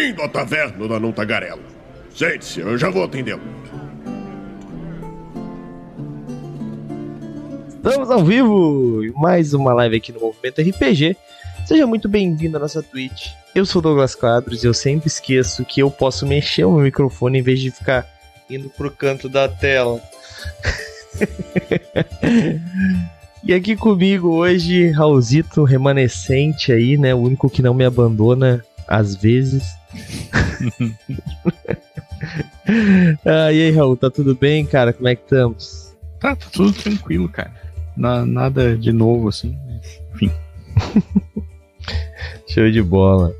Bem-vindo à taverna da Não Tagarela. Sente-se, eu já vou atendê-lo. Estamos ao vivo! Mais uma live aqui no Movimento RPG. Seja muito bem-vindo à nossa Twitch. Eu sou Douglas Quadros e eu sempre esqueço que eu posso mexer o meu microfone em vez de ficar indo pro canto da tela. e aqui comigo hoje, Raulzito remanescente aí, né? O único que não me abandona às vezes. ah, e aí, Raul, tá tudo bem, cara? Como é que estamos? Tá, tá tudo tranquilo, cara. Na, nada de novo, assim, enfim. Show de bola.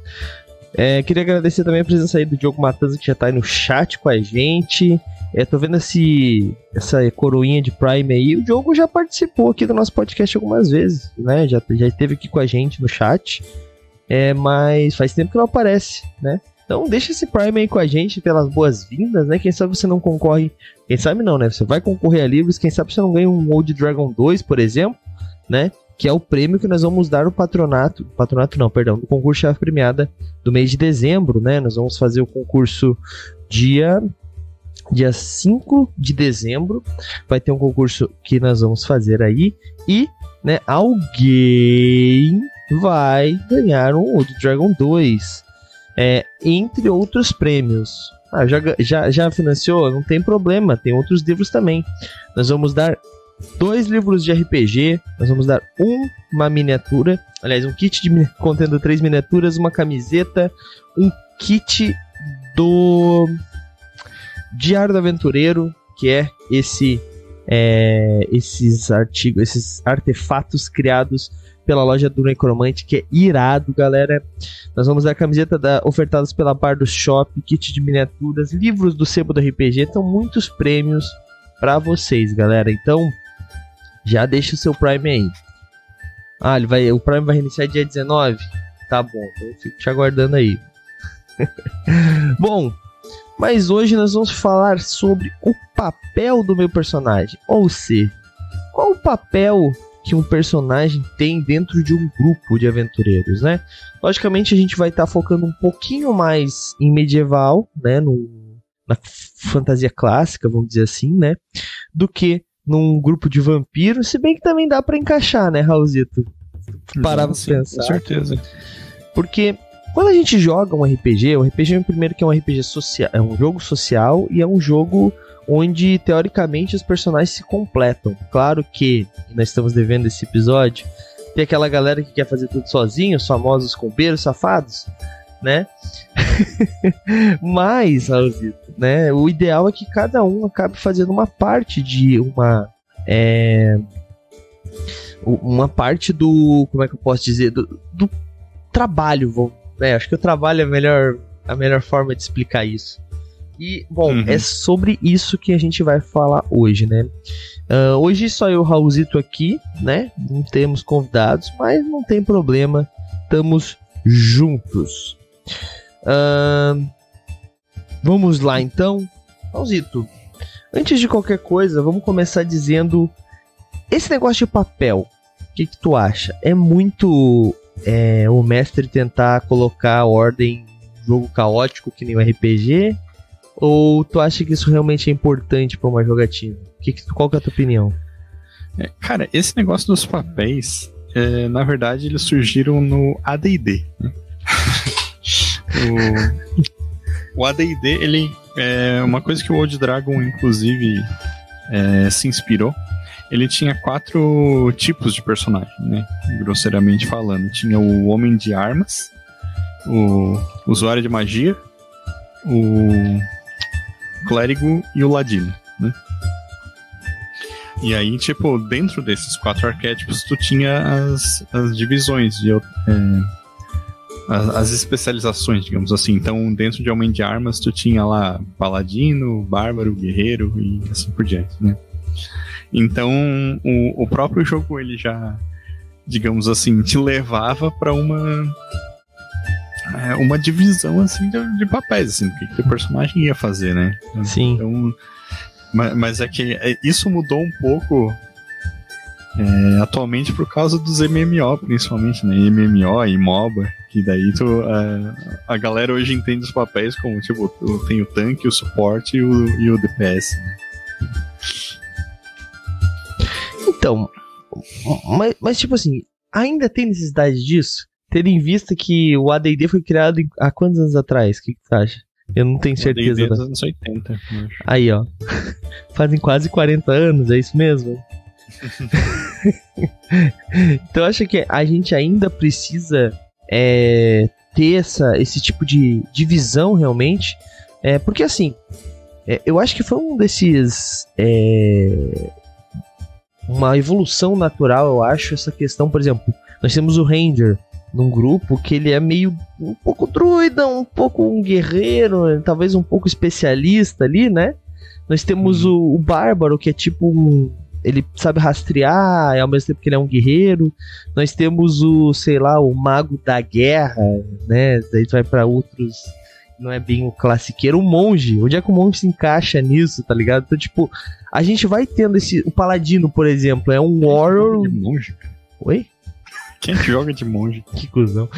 É, queria agradecer também a presença aí do Diogo Matanza, que já tá aí no chat com a gente. É, tô vendo esse, essa coroinha de Prime aí. O Diogo já participou aqui do nosso podcast algumas vezes, né? Já, já esteve aqui com a gente no chat. É, mas faz tempo que não aparece, né? Então deixa esse Prime aí com a gente pelas boas-vindas, né? Quem sabe você não concorre. Quem sabe não, né? Você vai concorrer a livros, quem sabe você não ganha um Old Dragon 2, por exemplo, né? que é o prêmio que nós vamos dar no patronato, patronato não, perdão, no concurso chave premiada do mês de dezembro, né? Nós vamos fazer o concurso dia dia 5 de dezembro, vai ter um concurso que nós vamos fazer aí e, né, alguém vai ganhar um Old Dragon 2, é, entre outros prêmios. Ah, já, já, já financiou? Não tem problema, tem outros livros também. Nós vamos dar dois livros de RPG, nós vamos dar um, uma miniatura, aliás, um kit de, contendo três miniaturas, uma camiseta, um kit do Diário do Aventureiro, que é esse é, esses artigos, esses artefatos criados pela loja do Necromante, que é irado, galera. Nós vamos dar camiseta da, ofertadas pela Bar do Shop, kit de miniaturas, livros do Sebo do RPG, então muitos prêmios para vocês, galera. Então, já deixa o seu Prime aí. Ah, ele vai, o Prime vai reiniciar dia 19? Tá bom, então fico te aguardando aí. bom, mas hoje nós vamos falar sobre o papel do meu personagem. Ou seja, qual o papel que um personagem tem dentro de um grupo de aventureiros, né? Logicamente a gente vai estar tá focando um pouquinho mais em medieval, né, no, na fantasia clássica, vamos dizer assim, né, do que num grupo de vampiros, se bem que também dá para encaixar, né, Raulzito? Parar pra pensar. Com certeza. Porque quando a gente joga um RPG, o RPG primeiro que é um RPG social, é um jogo social e é um jogo onde teoricamente os personagens se completam. Claro que nós estamos devendo esse episódio. Tem aquela galera que quer fazer tudo sozinho, os famosos compeiros safados, né? Mas, Raulzito, né? O ideal é que cada um acabe fazendo uma parte de uma. É, uma parte do. Como é que eu posso dizer? Do, do trabalho. Vou, né? Acho que o trabalho é a melhor, a melhor forma de explicar isso. E, bom, uhum. é sobre isso que a gente vai falar hoje, né? Uh, hoje só eu, Raulzito, aqui, né? Não temos convidados, mas não tem problema. Estamos juntos. Uh, vamos lá então. Raulzito, antes de qualquer coisa, vamos começar dizendo: esse negócio de papel, o que, que tu acha? É muito é, o mestre tentar colocar ordem jogo caótico que nem o RPG? Ou tu acha que isso realmente é importante para uma jogatina? Que qual que é a tua opinião? É, cara, esse negócio dos papéis, é, na verdade, eles surgiram no AD&D. Né? o, o AD&D, ele é uma coisa que o Old Dragon, inclusive, é, se inspirou. Ele tinha quatro tipos de personagem, né? Grosseiramente falando. Tinha o Homem de Armas, o Usuário de Magia, o clérigo e o ladino, né? E aí, tipo, dentro desses quatro arquétipos, tu tinha as, as divisões, de, é, as, as, especializações, digamos assim. Então, dentro de Homem de Armas, tu tinha lá paladino, bárbaro, guerreiro e assim por diante, né? Então, o, o próprio jogo, ele já, digamos assim, te levava para uma é, uma divisão assim de, de papéis, assim, do que, que o personagem ia fazer, né? Sim. Então, mas, mas é que é, isso mudou um pouco É, atualmente por causa dos MMO, principalmente, né? MMO e MOBA, que daí tu, a, a galera hoje entende os papéis como, tipo, tem o tanque, o suporte e o, e o DPS. Né? Então, mas, mas tipo assim, ainda tem necessidade disso? Tendo em vista que o AD&D foi criado há quantos anos atrás? O que, que tu acha? Eu não tenho certeza. dos anos 80. Aí, ó. Fazem quase 40 anos, é isso mesmo? então acho que a gente ainda precisa é, ter essa, esse tipo de divisão realmente. É, porque assim, é, eu acho que foi um desses. É, uma evolução natural, eu acho, essa questão, por exemplo, nós temos o Ranger num grupo que ele é meio um pouco druida, um pouco um guerreiro, talvez um pouco especialista ali, né? Nós temos uhum. o, o Bárbaro, que é tipo um, ele sabe rastrear, ao mesmo tempo que ele é um guerreiro. Nós temos o, sei lá, o mago da guerra, né? Daí tu vai para outros, não é bem o classiqueiro, o monge. Onde é que o monge se encaixa nisso, tá ligado? Então, tipo, a gente vai tendo esse, o paladino, por exemplo, é um warrior. De monge, cara. Oi? Quem joga de monge? Que cuzão.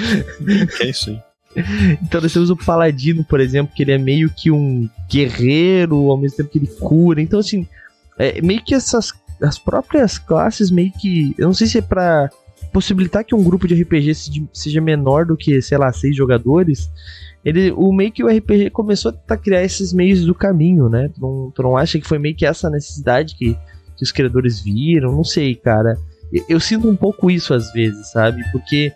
Que é isso aí? Então nós temos o Paladino, por exemplo, que ele é meio que um guerreiro, ao mesmo tempo que ele cura. Então, assim, é meio que essas as próprias classes meio que. Eu não sei se é pra possibilitar que um grupo de RPG seja menor do que, sei lá, seis jogadores. Ele, o meio que o RPG começou a tentar criar esses meios do caminho, né? Tu não, tu não acha que foi meio que essa necessidade que, que os criadores viram? Não sei, cara. Eu, sinto um pouco isso às vezes, sabe? Porque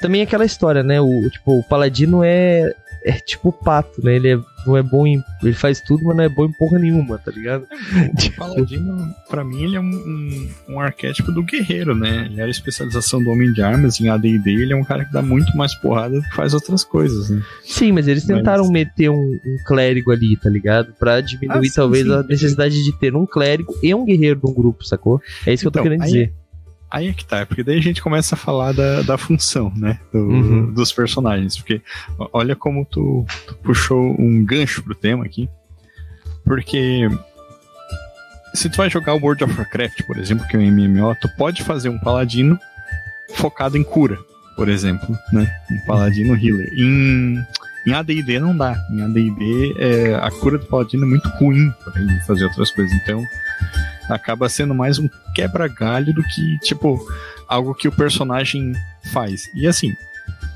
também é aquela história, né? O, tipo, o paladino é, é tipo o pato, né? Ele é, não é bom em. Ele faz tudo, mas não é bom em porra nenhuma, tá ligado? O tipo... Paladino, pra mim, ele é um, um, um, arquétipo do guerreiro, né? Ele era a especialização do homem de armas, em ADD ele é um cara que dá muito mais porrada do que faz outras coisas, né? Sim, mas eles tentaram mas... meter um, um, clérigo ali, tá ligado? Pra diminuir ah, sim, talvez sim, a necessidade de ter um clérigo e um guerreiro num grupo, sacou? É isso que então, eu tô então, querendo dizer. Aí é que tá, porque daí a gente começa a falar da, da função, né? Do, uhum. Dos personagens. Porque olha como tu, tu, puxou um gancho pro tema aqui. Porque se tu vai jogar o World of Warcraft, por exemplo, que é um MMO, tu pode fazer um paladino focado em cura, por exemplo, né? Um paladino healer. Em, em AD&D não dá. Em AD&D é, a cura do paladino é muito ruim para ele fazer outras coisas. Então acaba sendo mais um quebra-galho do que, tipo, algo que o personagem faz. E assim,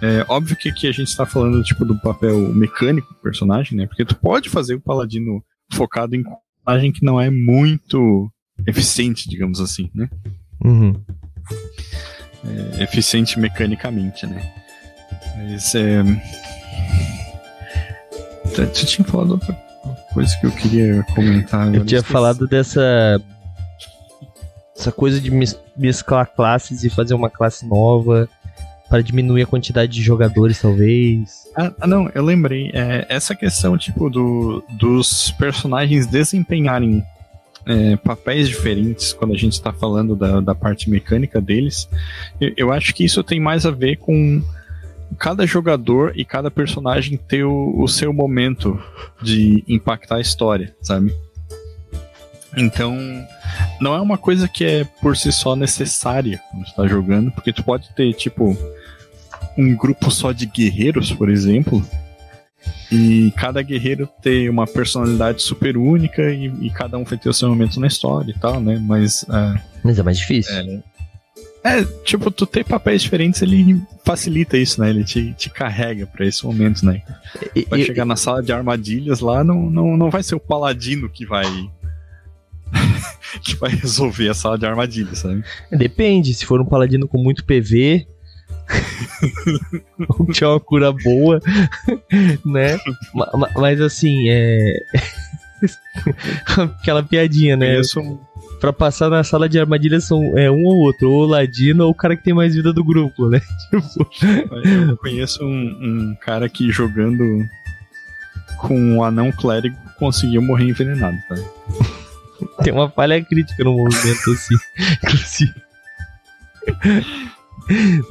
é óbvio que aqui a gente está falando, tipo, do papel mecânico do personagem, né? Porque tu pode fazer o paladino focado em personagem que não é muito eficiente, digamos assim, né? Uhum. É, eficiente mecanicamente, né? Mas é. Tu tinha falado outra coisa que eu queria comentar. Eu tinha falado dessa essa coisa de mesclar classes e fazer uma classe nova para diminuir a quantidade de jogadores, talvez. Ah, ah não, eu lembrei. É, essa questão, tipo, do, dos personagens desempenharem é, papéis diferentes quando a gente está falando da, da parte mecânica deles, eu, eu, acho que isso tem mais a ver com cada jogador e cada personagem ter o, o seu momento de impactar a história, sabe? Então, não é uma coisa que é por si só necessária quando você tá jogando, porque tu pode ter, tipo, um grupo só de guerreiros, por exemplo, e cada guerreiro ter uma personalidade super única e, e cada um vai ter o seu momento na história e tal, né? Mas. Uh, Mas é mais difícil. É, é, tipo, tu ter papéis diferentes, ele facilita isso, né? Ele te, te carrega para esse momento, né? Vai chegar na sala de armadilhas lá, não, não, não vai ser o paladino que vai que vai resolver a sala de armadilhas, sabe? Depende, se for um paladino com muito PV, ou tiver uma cura boa, né? Mas assim, é. Aquela piadinha, né? Um... Pra passar na sala de armadilhas são é, um ou outro, ou o Ladino ou o cara que tem mais vida do grupo, né? Tipo... Eu conheço um, um cara que jogando com um anão clérigo conseguiu morrer envenenado, tá? Tem uma falha crítica no movimento, assim, inclusive.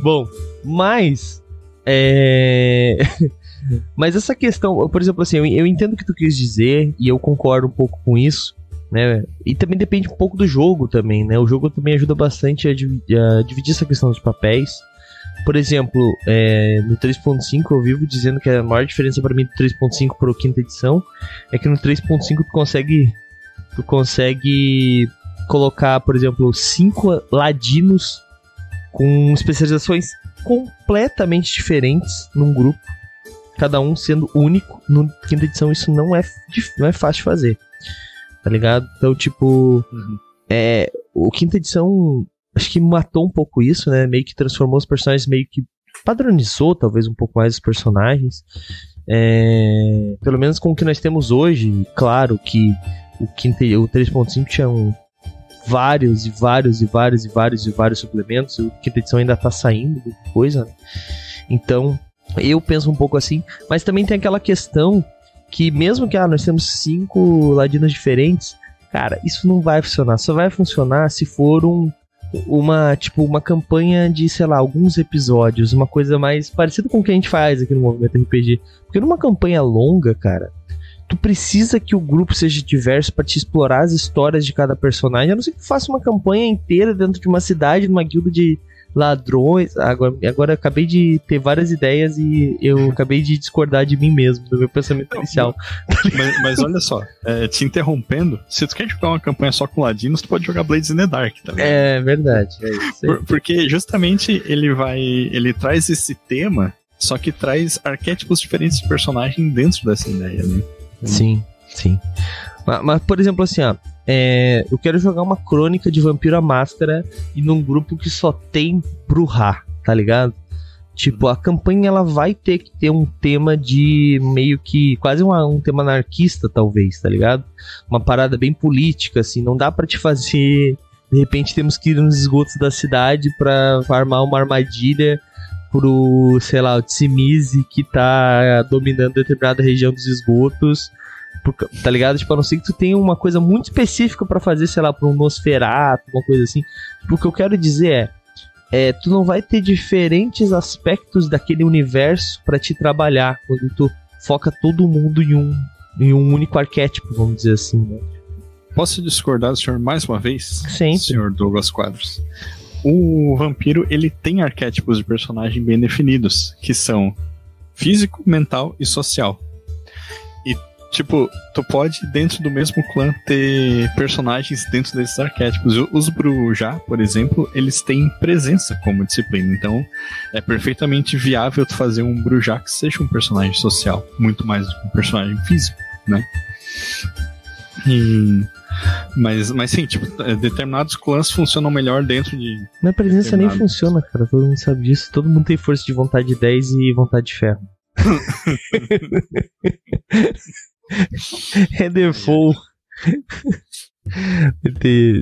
Bom, mas. É... Mas essa questão, por exemplo, assim, eu, eu entendo o que tu quis dizer e eu concordo um pouco com isso, né? E também depende um pouco do jogo também, né? O jogo também ajuda bastante a, dividir, a dividir essa questão dos papéis. Por exemplo, é, no 3.5 eu vivo dizendo que a maior diferença para mim do 3.5 para o quinta edição é que no 3.5 tu consegue tu consegue colocar, por exemplo, cinco ladinos com especializações completamente diferentes num grupo, cada um sendo único. No quinta edição isso não é não é fácil de fazer. Tá ligado? Então, tipo, uhum. é, o quinta edição acho que matou um pouco isso, né? Meio que transformou os personagens, meio que padronizou talvez um pouco mais os personagens. É, pelo menos com o que nós temos hoje, claro que o, o 3.5 tinha um, vários e vários e vários e vários e vários suplementos. O quinta edição ainda tá saindo coisa, né? Então, eu penso um pouco assim, mas também tem aquela questão que mesmo que ah, nós temos cinco ladinos diferentes, cara, isso não vai funcionar. Só vai funcionar se for um uma, tipo, uma campanha de, sei lá, alguns episódios, uma coisa mais parecida com o que a gente faz aqui no Movimento RPG. Porque numa campanha longa, cara, tu precisa que o grupo seja diverso para te explorar as histórias de cada personagem. A não ser que tu faça uma campanha inteira dentro de uma cidade, numa guilda de ladrões. Agora, agora eu acabei de ter várias ideias e eu acabei de discordar de mim mesmo, do meu pensamento inicial. Mas, mas olha só, é, te interrompendo, se tu quer jogar uma campanha só com ladinos, tu pode jogar Blades in the Dark também. É verdade. É Por, porque justamente ele vai. Ele traz esse tema, só que traz arquétipos diferentes de personagem dentro dessa ideia, né? Sim, sim. Mas, mas, por exemplo, assim, ó, é, eu quero jogar uma crônica de Vampiro à Máscara e num grupo que só tem Bruhá, tá ligado? Tipo, a campanha ela vai ter que ter um tema de meio que quase uma, um tema anarquista, talvez, tá ligado? Uma parada bem política, assim, não dá para te fazer. De repente temos que ir nos esgotos da cidade para armar uma armadilha pro, sei lá, o Tsimize que tá dominando determinada região dos esgotos. Tá ligado? Tipo, a não ser que tu tenha uma coisa muito específica para fazer, sei lá, pra um Nosferatu, uma coisa assim. Tipo, o que eu quero dizer é, é, tu não vai ter diferentes aspectos daquele universo para te trabalhar quando tu foca todo mundo em um, em um único arquétipo, vamos dizer assim, né? Posso discordar do senhor mais uma vez? Sempre. Senhor Douglas Quadros o vampiro ele tem arquétipos de personagem bem definidos, que são físico, mental e social. E tipo, tu pode dentro do mesmo clã ter personagens dentro desses arquétipos. Os Brujá, por exemplo, eles têm presença como disciplina, então é perfeitamente viável tu fazer um Brujá que seja um personagem social, muito mais do que um personagem físico, né? E mas, mas sim, tipo, é, determinados clãs funcionam melhor dentro de. Minha presença nem funciona, cara. Todo mundo sabe disso. Todo mundo tem força de vontade de 10 e vontade de ferro. é default.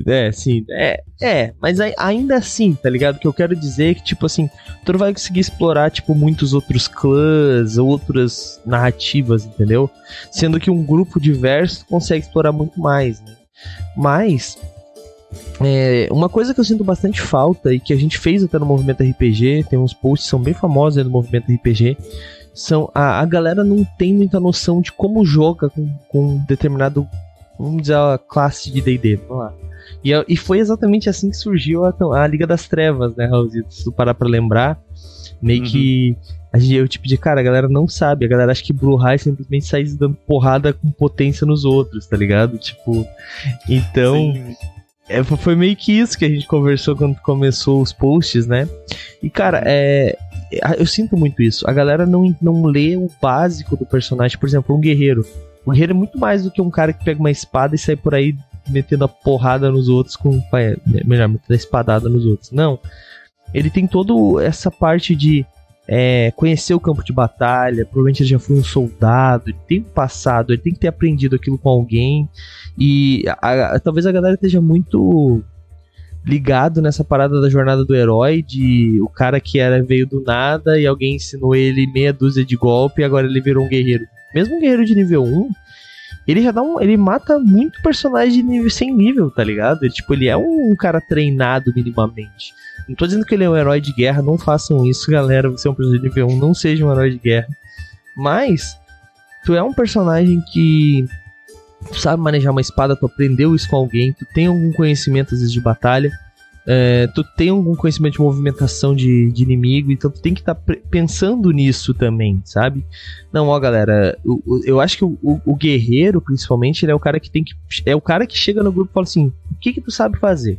É, sim, é, é, mas ainda assim, tá ligado? O que eu quero dizer é que, tipo assim, tu não vai conseguir explorar, tipo, muitos outros clãs, outras narrativas, entendeu? Sendo que um grupo diverso consegue explorar muito mais, né? Mas, é, uma coisa que eu sinto bastante falta e que a gente fez até no movimento RPG, tem uns posts que são bem famosos aí no movimento RPG, são a, a galera não tem muita noção de como joga com, com determinado vamos dizer, a classe de D&D, vamos lá. E, e foi exatamente assim que surgiu a, a Liga das Trevas, né, Raulzito? Se tu parar pra lembrar, meio uhum. que a gente, eu tipo de cara, a galera não sabe, a galera acha que Blue High simplesmente sai dando porrada com potência nos outros, tá ligado? Tipo, então... É, foi meio que isso que a gente conversou quando começou os posts, né? E, cara, é, eu sinto muito isso. A galera não, não lê o básico do personagem. Por exemplo, um guerreiro. O guerreiro é muito mais do que um cara que pega uma espada e sai por aí metendo a porrada nos outros com. É, melhor, metendo a espadada nos outros. Não. Ele tem toda essa parte de é, conhecer o campo de batalha, provavelmente ele já foi um soldado, ele tem passado, ele tem que ter aprendido aquilo com alguém. E a, a, talvez a galera esteja muito ligado nessa parada da jornada do herói, de o cara que era veio do nada e alguém ensinou ele meia dúzia de golpe e agora ele virou um guerreiro mesmo um guerreiro de nível 1, ele já dá um. Ele mata muito personagem de nível sem nível, tá ligado? Ele, tipo, ele é um, um, cara treinado minimamente. Não tô dizendo que ele é um herói de guerra, não façam isso, galera. Você é um personagem nível 1, não seja um herói de guerra. Mas, tu é um personagem que sabe manejar uma espada, tu aprendeu isso com alguém, tu tem algum conhecimento às vezes de batalha, é, tu tem algum conhecimento de movimentação de, de inimigo, então tu tem que estar tá pensando nisso também, sabe? Não, ó, galera, eu, eu acho que o, o, o, guerreiro, principalmente, ele é o cara que tem que. É o cara que chega no grupo e fala assim: o que que tu sabe fazer?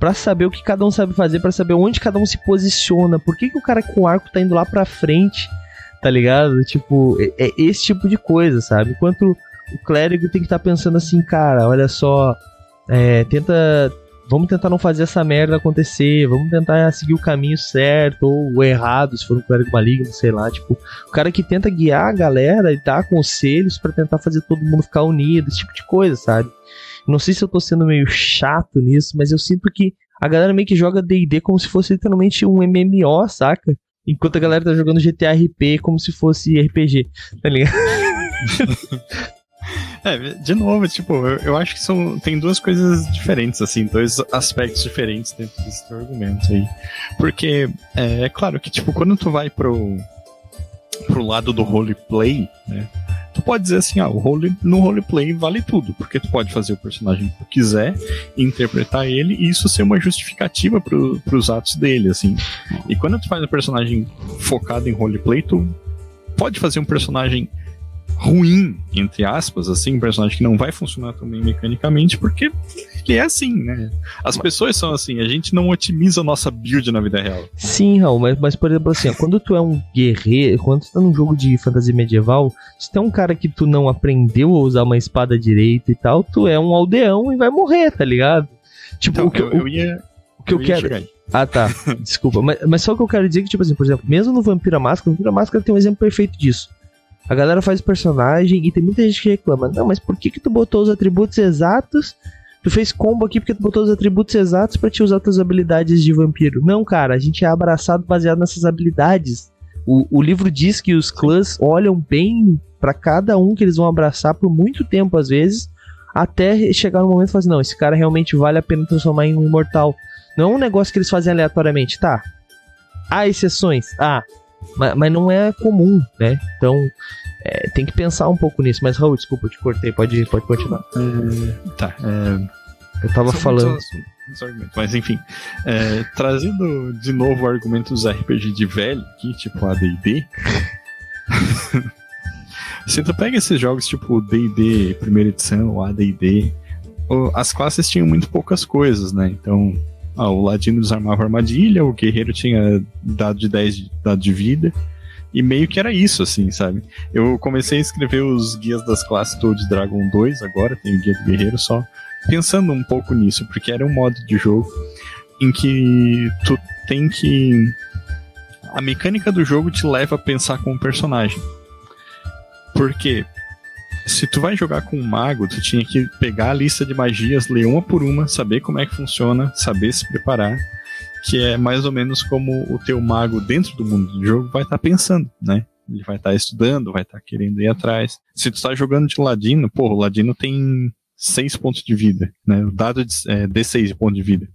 Pra saber o que cada um sabe fazer, para saber onde cada um se posiciona, por que, que o cara com arco tá indo lá pra frente, tá ligado? Tipo, é, é esse tipo de coisa, sabe? Enquanto o clérigo tem que estar tá pensando assim, cara, olha só, é, tenta vamos tentar não fazer essa merda acontecer, vamos tentar seguir o caminho certo ou o errado, se for um clérigo maligno, sei lá, tipo, o cara que tenta guiar a galera e dar conselhos para tentar fazer todo mundo ficar unido, esse tipo de coisa, sabe? Não sei se eu tô sendo meio chato nisso, mas eu sinto que a galera meio que joga D&D como se fosse literalmente um MMO, saca? Enquanto a galera tá jogando GTA RP como se fosse RPG, tá ligado? É, de novo, tipo, eu, eu, acho que são, tem duas coisas diferentes, assim, dois aspectos diferentes dentro desse teu argumento aí. Porque é, é, claro que, tipo, quando tu vai pro, pro lado do roleplay, né? Tu pode dizer assim, o role, no roleplay vale tudo, porque tu pode fazer o personagem que tu quiser, interpretar ele e isso ser uma justificativa pro, pros atos dele, assim. E quando tu faz um personagem focado em roleplay, tu pode fazer um personagem ruim, entre aspas, assim, um personagem que não vai funcionar tão bem mecanicamente, porque que é assim, né? As pessoas são assim, a gente não otimiza a nossa build na vida real. Sim, Raul, mas, mas por exemplo assim, quando tu é um guerreiro, quando tu tá num jogo de fantasia medieval, se tu é um cara que tu não aprendeu a usar uma espada direita e tal, tu é um aldeão e vai morrer, tá ligado? Tipo, então, o que eu, eu ia. O que eu, eu quero. Ah, tá. Desculpa. Mas, mas só o que eu quero dizer é que, tipo assim, por exemplo, mesmo no Vampira Máscara, o Vampira Máscara tem um exemplo perfeito disso. A galera faz personagem e tem muita gente que reclama. Não, mas por que que tu botou os atributos exatos? Tu fez combo aqui porque tu botou os atributos exatos para te usar tuas habilidades de vampiro. Não, cara, a gente é abraçado baseado nessas habilidades. O, o livro diz que os clãs olham bem para cada um que eles vão abraçar por muito tempo, às vezes, até chegar no momento e falar assim, não, esse cara realmente vale a pena transformar em um imortal. Não é um negócio que eles fazem aleatoriamente, tá? Há exceções? Ah, mas, mas não é comum, né? Então, é, tem que pensar um pouco nisso. Mas, Raul, desculpa, eu te cortei, pode, pode continuar. É, tá. É... Eu tava falando. Mas enfim, é, trazendo de novo argumentos RPG de velho aqui, tipo ADD. Se tu pega esses jogos tipo DD, primeira edição, ADD, as classes tinham muito poucas coisas, né? Então, ah, o ladino desarmava armadilha, o guerreiro tinha dado de 10 de, dado de vida. E meio que era isso, assim, sabe? Eu comecei a escrever os guias das classes do Dragon 2 agora, tem o guia do guerreiro só, pensando um pouco nisso, porque era um modo de jogo em que tu tem que. A mecânica do jogo te leva a pensar com o personagem. Porque se tu vai jogar com um mago, tu tinha que pegar a lista de magias, ler uma por uma, saber como é que funciona, saber se preparar, que é mais ou menos como o teu mago dentro do mundo do jogo vai estar tá pensando, né? Ele vai estar tá estudando, vai estar tá querendo ir atrás. Se tu tá jogando de ladino, pô, o ladino tem 6 pontos de vida, né? O dado de, é, D6 de ponto de vida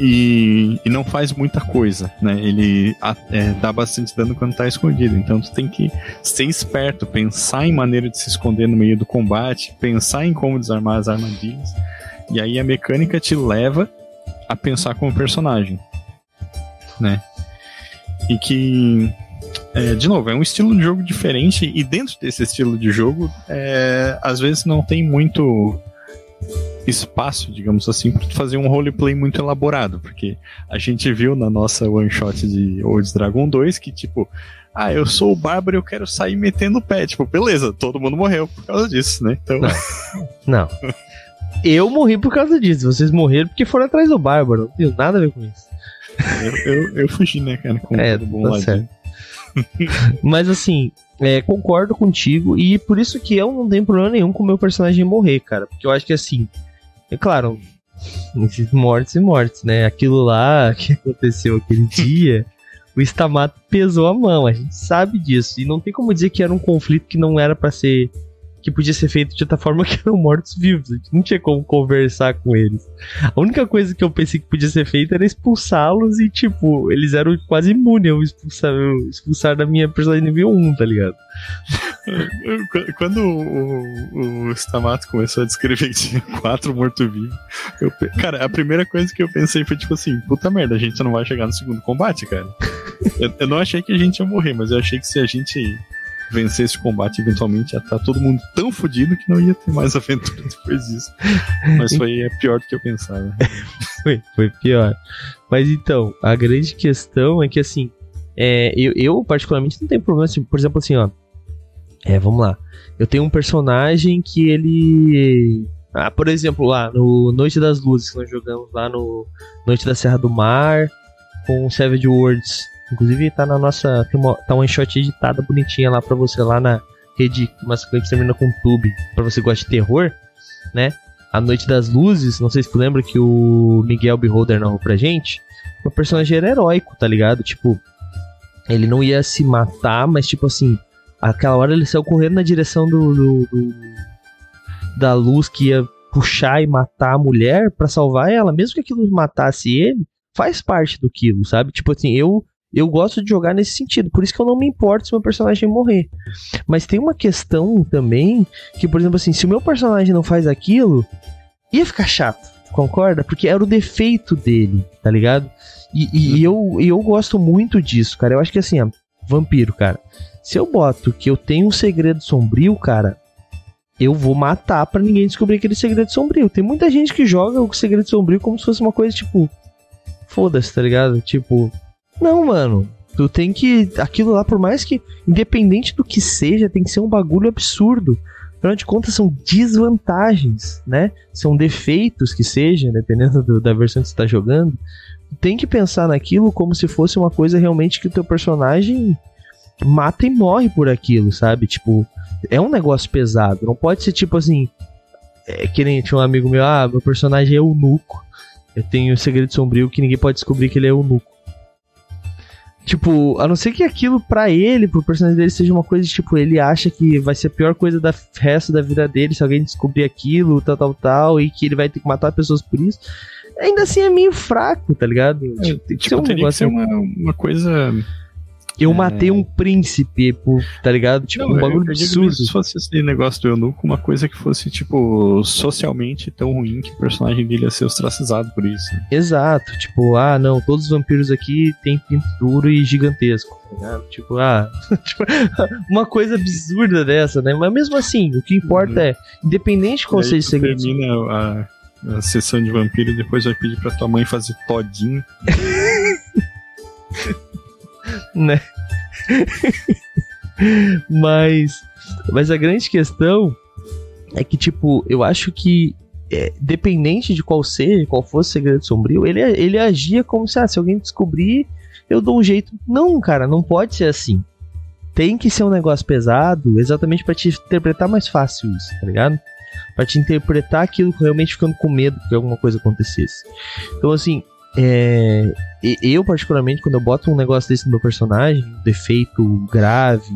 e, e, não faz muita coisa, né? Ele é, dá bastante dano quando tá escondido. Então tu tem que ser esperto, pensar em maneira de se esconder no meio do combate, pensar em como desarmar as armadilhas. E aí a mecânica te leva a pensar como personagem, né? E que, é, de novo, é um estilo de jogo diferente e dentro desse estilo de jogo, é, às vezes não tem muito espaço, digamos assim, para fazer um roleplay muito elaborado, porque a gente viu na nossa one shot de Old Dragon 2 que tipo, ah, eu sou o bárbaro e eu quero sair metendo o pé, tipo, beleza, todo mundo morreu por causa disso, né? Então Não. não. Eu morri por causa disso, vocês morreram porque foram atrás do bárbaro, não tem nada a ver com isso. Eu, eu, eu fugi, né, cara, com é, bom tá certo. Mas assim, é, concordo contigo e por isso que eu não tenho problema nenhum com o meu personagem morrer, cara. Porque eu acho que assim, é claro, mortes e mortes, né? Aquilo lá que aconteceu aquele dia, o Stamato pesou a mão, a gente sabe disso. E não tem como dizer que era um conflito que não era para ser que podia ser feito de outra forma que eram mortos-vivos. A gente não tinha como conversar com eles. A única coisa que eu pensei que podia ser feita era expulsá-los e, tipo, eles eram quase imunes ao expulsar, expulsar da minha personagem nível 1, tá ligado? Quando o, o, Stamato começou a descrever que tinha quatro mortos-vivos, cara, a primeira coisa que eu pensei foi tipo assim: puta merda, a gente não vai chegar no segundo combate, cara. eu, eu não achei que a gente ia morrer, mas eu achei que se a gente vencer esse combate, eventualmente ia estar tá todo mundo tão fodido que não ia ter mais aventura depois disso. Mas foi é pior do que eu pensava. foi, foi pior. Mas então, a grande questão é que assim, é, eu, eu, particularmente não tenho problema, assim, por exemplo, assim, ó. É, vamos lá. Eu tenho um personagem que ele. Ah, por exemplo, lá no Noite das Luzes, que nós jogamos lá no Noite da Serra do Mar, com Savage Worlds. Inclusive tá na nossa. Tem uma, tá uma shot editada bonitinha lá pra você lá na rede Mas Clips termina com tube. Pra você gostar de terror, né? A Noite das Luzes, não sei se tu lembra que o Miguel Beholder narrou pra gente. O personagem era heróico, tá ligado? Tipo, ele não ia se matar, mas tipo assim, aquela hora ele saiu correndo na direção do, do, do da luz que ia puxar e matar a mulher para salvar ela, mesmo que aquilo matasse ele, faz parte do quilo, sabe? Tipo assim, eu eu gosto de jogar nesse sentido, por isso que eu não me importo se meu personagem morrer. Mas tem uma questão também que, por exemplo, assim, se o meu personagem não faz aquilo, ia ficar chato, concorda? Porque era o defeito dele, tá ligado? E, e, e eu, eu gosto muito disso, cara. Eu acho que assim, ó, vampiro, cara. Se eu boto que eu tenho um segredo sombrio, cara, eu vou matar para ninguém descobrir aquele segredo sombrio. Tem muita gente que joga o segredo sombrio como se fosse uma coisa tipo. Foda-se, tá ligado? Tipo, não, mano. Tu tem que. Aquilo lá, por mais que. Independente do que seja, tem que ser um bagulho absurdo. Afinal de contas, são desvantagens, né? São defeitos que seja, dependendo do, da versão que você tá jogando. Tem que pensar naquilo como se fosse uma coisa realmente que o teu personagem mata e morre por aquilo, sabe? Tipo, é um negócio pesado. Não pode ser tipo assim. É, que nem tinha um amigo meu, ah, meu personagem é eunuco. Eu tenho um segredo sombrio que ninguém pode descobrir que ele é eunuco. Tipo, a não ser que aquilo para ele, pro personagem dele, seja uma coisa tipo, ele acha que vai ser a pior coisa do resto da vida dele se alguém descobrir aquilo, tal, tal, tal, e que ele vai ter que matar pessoas por isso. Ainda assim é meio fraco, tá ligado? É, tipo, tem que tipo, ser um que ser uma, uma coisa eu é... matei um príncipe, por, tá ligado? Tipo, não, um bagulho eu, absurdo. Se fosse esse negócio do eunuco, uma coisa que fosse, tipo, socialmente tão ruim que o personagem dele ia ser ostracizado por isso. Exato. Tipo, ah, não, todos os vampiros aqui têm pinto duro e gigantesco, tá ligado? Tipo, ah, tipo, uma coisa absurda dessa, né? Mas mesmo assim, o que importa uhum. é, independente de qual seja o segredo. termina a, a sessão de vampiro e depois vai pedir pra tua mãe fazer todinho. né? mas, mas a grande questão é que, tipo, eu acho que, é, dependente de qual seja, qual fosse o segredo sombrio, ele, ele agia como se, ah, se alguém descobrir, eu dou um jeito. Não, cara, não pode ser assim. Tem que ser um negócio pesado, exatamente para te interpretar mais fácil isso, tá ligado? Pra te interpretar aquilo realmente ficando com medo que alguma coisa acontecesse. Então, assim, é, eu, particularmente, quando eu boto um negócio desse no meu personagem, um defeito grave,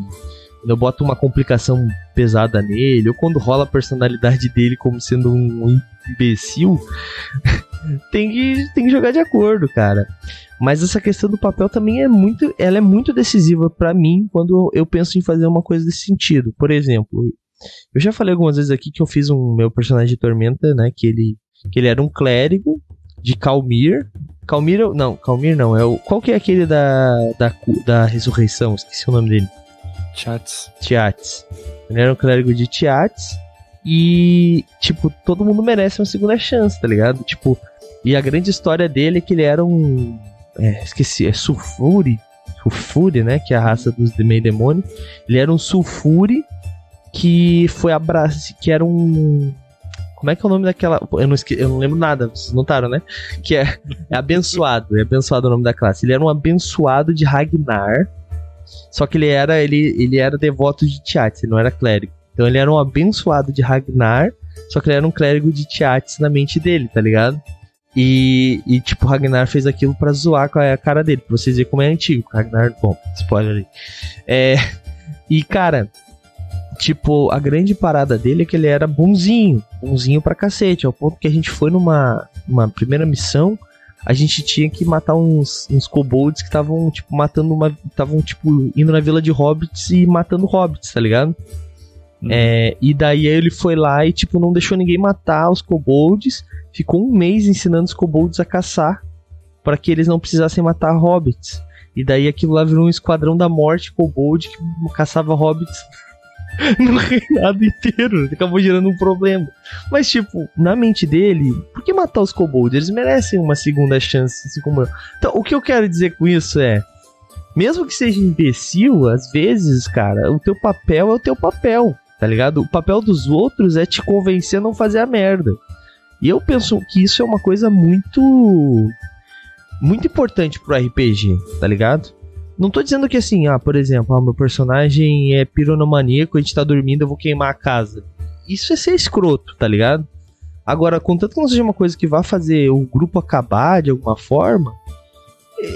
quando eu boto uma complicação pesada nele, ou quando rola a personalidade dele como sendo um imbecil, tem, que, tem que jogar de acordo, cara. Mas essa questão do papel também é muito, ela é muito decisiva para mim quando eu penso em fazer uma coisa desse sentido. Por exemplo, eu já falei algumas vezes aqui que eu fiz um meu personagem de Tormenta, né, que ele que ele era um clérigo de Calmir. Calmir, não, Calmir não, é o. Qual que é aquele da, da, da ressurreição? Esqueci o nome dele. Chats. Chats. Ele era um clérigo de Chats. E, tipo, todo mundo merece uma segunda chance, tá ligado? Tipo, e a grande história dele é que ele era um. É, esqueci, é Sulfuri. Sulfuri, né? Que é a raça dos meio demônio. Ele era um Sulfuri que foi abraçado. Que era um como é que é o nome daquela. Eu não, esque... eu não lembro nada, vocês notaram, né? Que é, é abençoado. É abençoado o nome da classe. Ele era um abençoado de Ragnar. Só que ele era, ele, ele era devoto de Tiatis, ele não era clérigo. Então ele era um abençoado de Ragnar, só que ele era um clérigo de Tiatis na mente dele, tá ligado? E, e tipo, Ragnar fez aquilo para zoar com a cara dele, pra vocês verem como é antigo. Ragnar, bom, spoiler aí. É, e cara, tipo, a grande parada dele é que ele era bonzinho, bonzinho pra cacete, ao ponto que a gente foi numa uma primeira missão, a gente tinha que matar uns, uns kobolds que estavam, tipo, matando uma. Estavam, tipo, indo na vila de hobbits e matando hobbits, tá ligado? Uhum. É, e daí ele foi lá e, tipo, não deixou ninguém matar os kobolds. Ficou um mês ensinando os kobolds a caçar para que eles não precisassem matar hobbits. E daí aquilo lá virou um esquadrão da morte kobold que caçava hobbits no reinado inteiro. Acabou gerando um problema. Mas, tipo, na mente dele, por que matar os kobolds? Eles merecem uma segunda chance, assim como eu. Então, o que eu quero dizer com isso é. Mesmo que seja imbecil, às vezes, cara, o teu papel é o teu papel, tá ligado? O papel dos outros é te convencer a não fazer a merda. E eu penso que isso é uma coisa muito. Muito importante pro RPG, tá ligado? Não tô dizendo que assim, ah, por exemplo, ah, meu personagem é pironomaníaco, a gente tá dormindo, eu vou queimar a casa. Isso é ser escroto, tá ligado? Agora, contanto que não seja uma coisa que vá fazer o grupo acabar de alguma forma,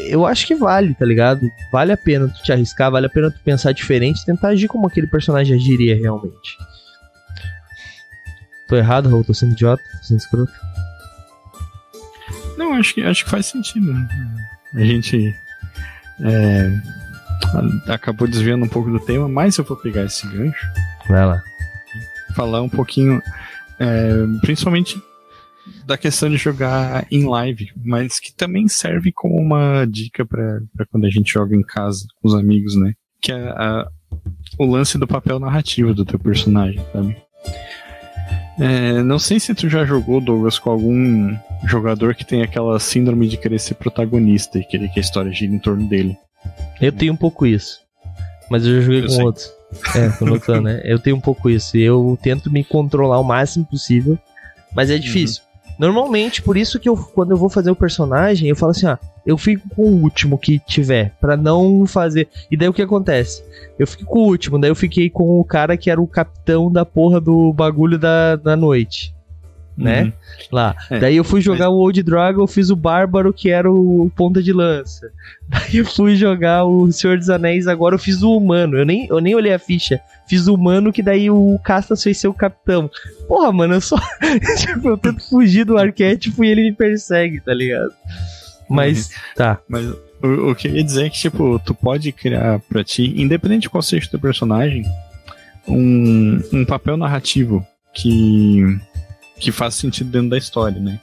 eu acho que vale, tá ligado? Vale a pena tu te arriscar, vale a pena tu pensar diferente, tentar agir como aquele personagem agiria realmente. Tô errado, Raul? Tô sendo idiota? Tô sendo escroto? Não, acho que, acho que faz sentido. Né? A gente é, acabou desviando um pouco do tema, mas eu vou pegar esse gancho. Vai lá. Falar um pouquinho, é, principalmente da questão de jogar em live, mas que também serve como uma dica para quando a gente joga em casa com os amigos, né? Que é a, o lance do papel narrativo do teu personagem, sabe? É, não sei se tu já jogou, Douglas, com algum jogador que tem aquela síndrome de querer ser protagonista e querer que a história gire em torno dele. Eu tenho um pouco isso. Mas eu já joguei eu com sei. outros. É, tô notando, né? Eu tenho um pouco isso. Eu tento me controlar o máximo possível, mas é uhum. difícil. Uhum. Normalmente, por isso que eu, quando eu vou fazer o personagem, eu falo assim, ah, eu fico com o último que tiver, para não fazer. E daí o que acontece? Eu fico com o último, daí eu fiquei com o cara que era o capitão da porra do bagulho da, da noite. Né? Uhum. Lá. É, daí eu fui jogar mas... o Old Dragon, eu fiz o Bárbaro, que era o ponta de lança. Daí eu fui jogar o Senhor dos Anéis, agora eu fiz o humano. Eu nem, eu nem olhei a ficha. Fiz o humano, que daí o Castas fez ser o capitão. Porra, mano, eu só. tipo, eu tento fugir do arquétipo e ele me persegue, tá ligado? Mas, uhum. tá. Mas o, o, que eu ia dizer é que, tipo, tu pode criar pra ti, independente de qual seja o teu personagem, um, um papel narrativo que, que faz sentido dentro da história, né?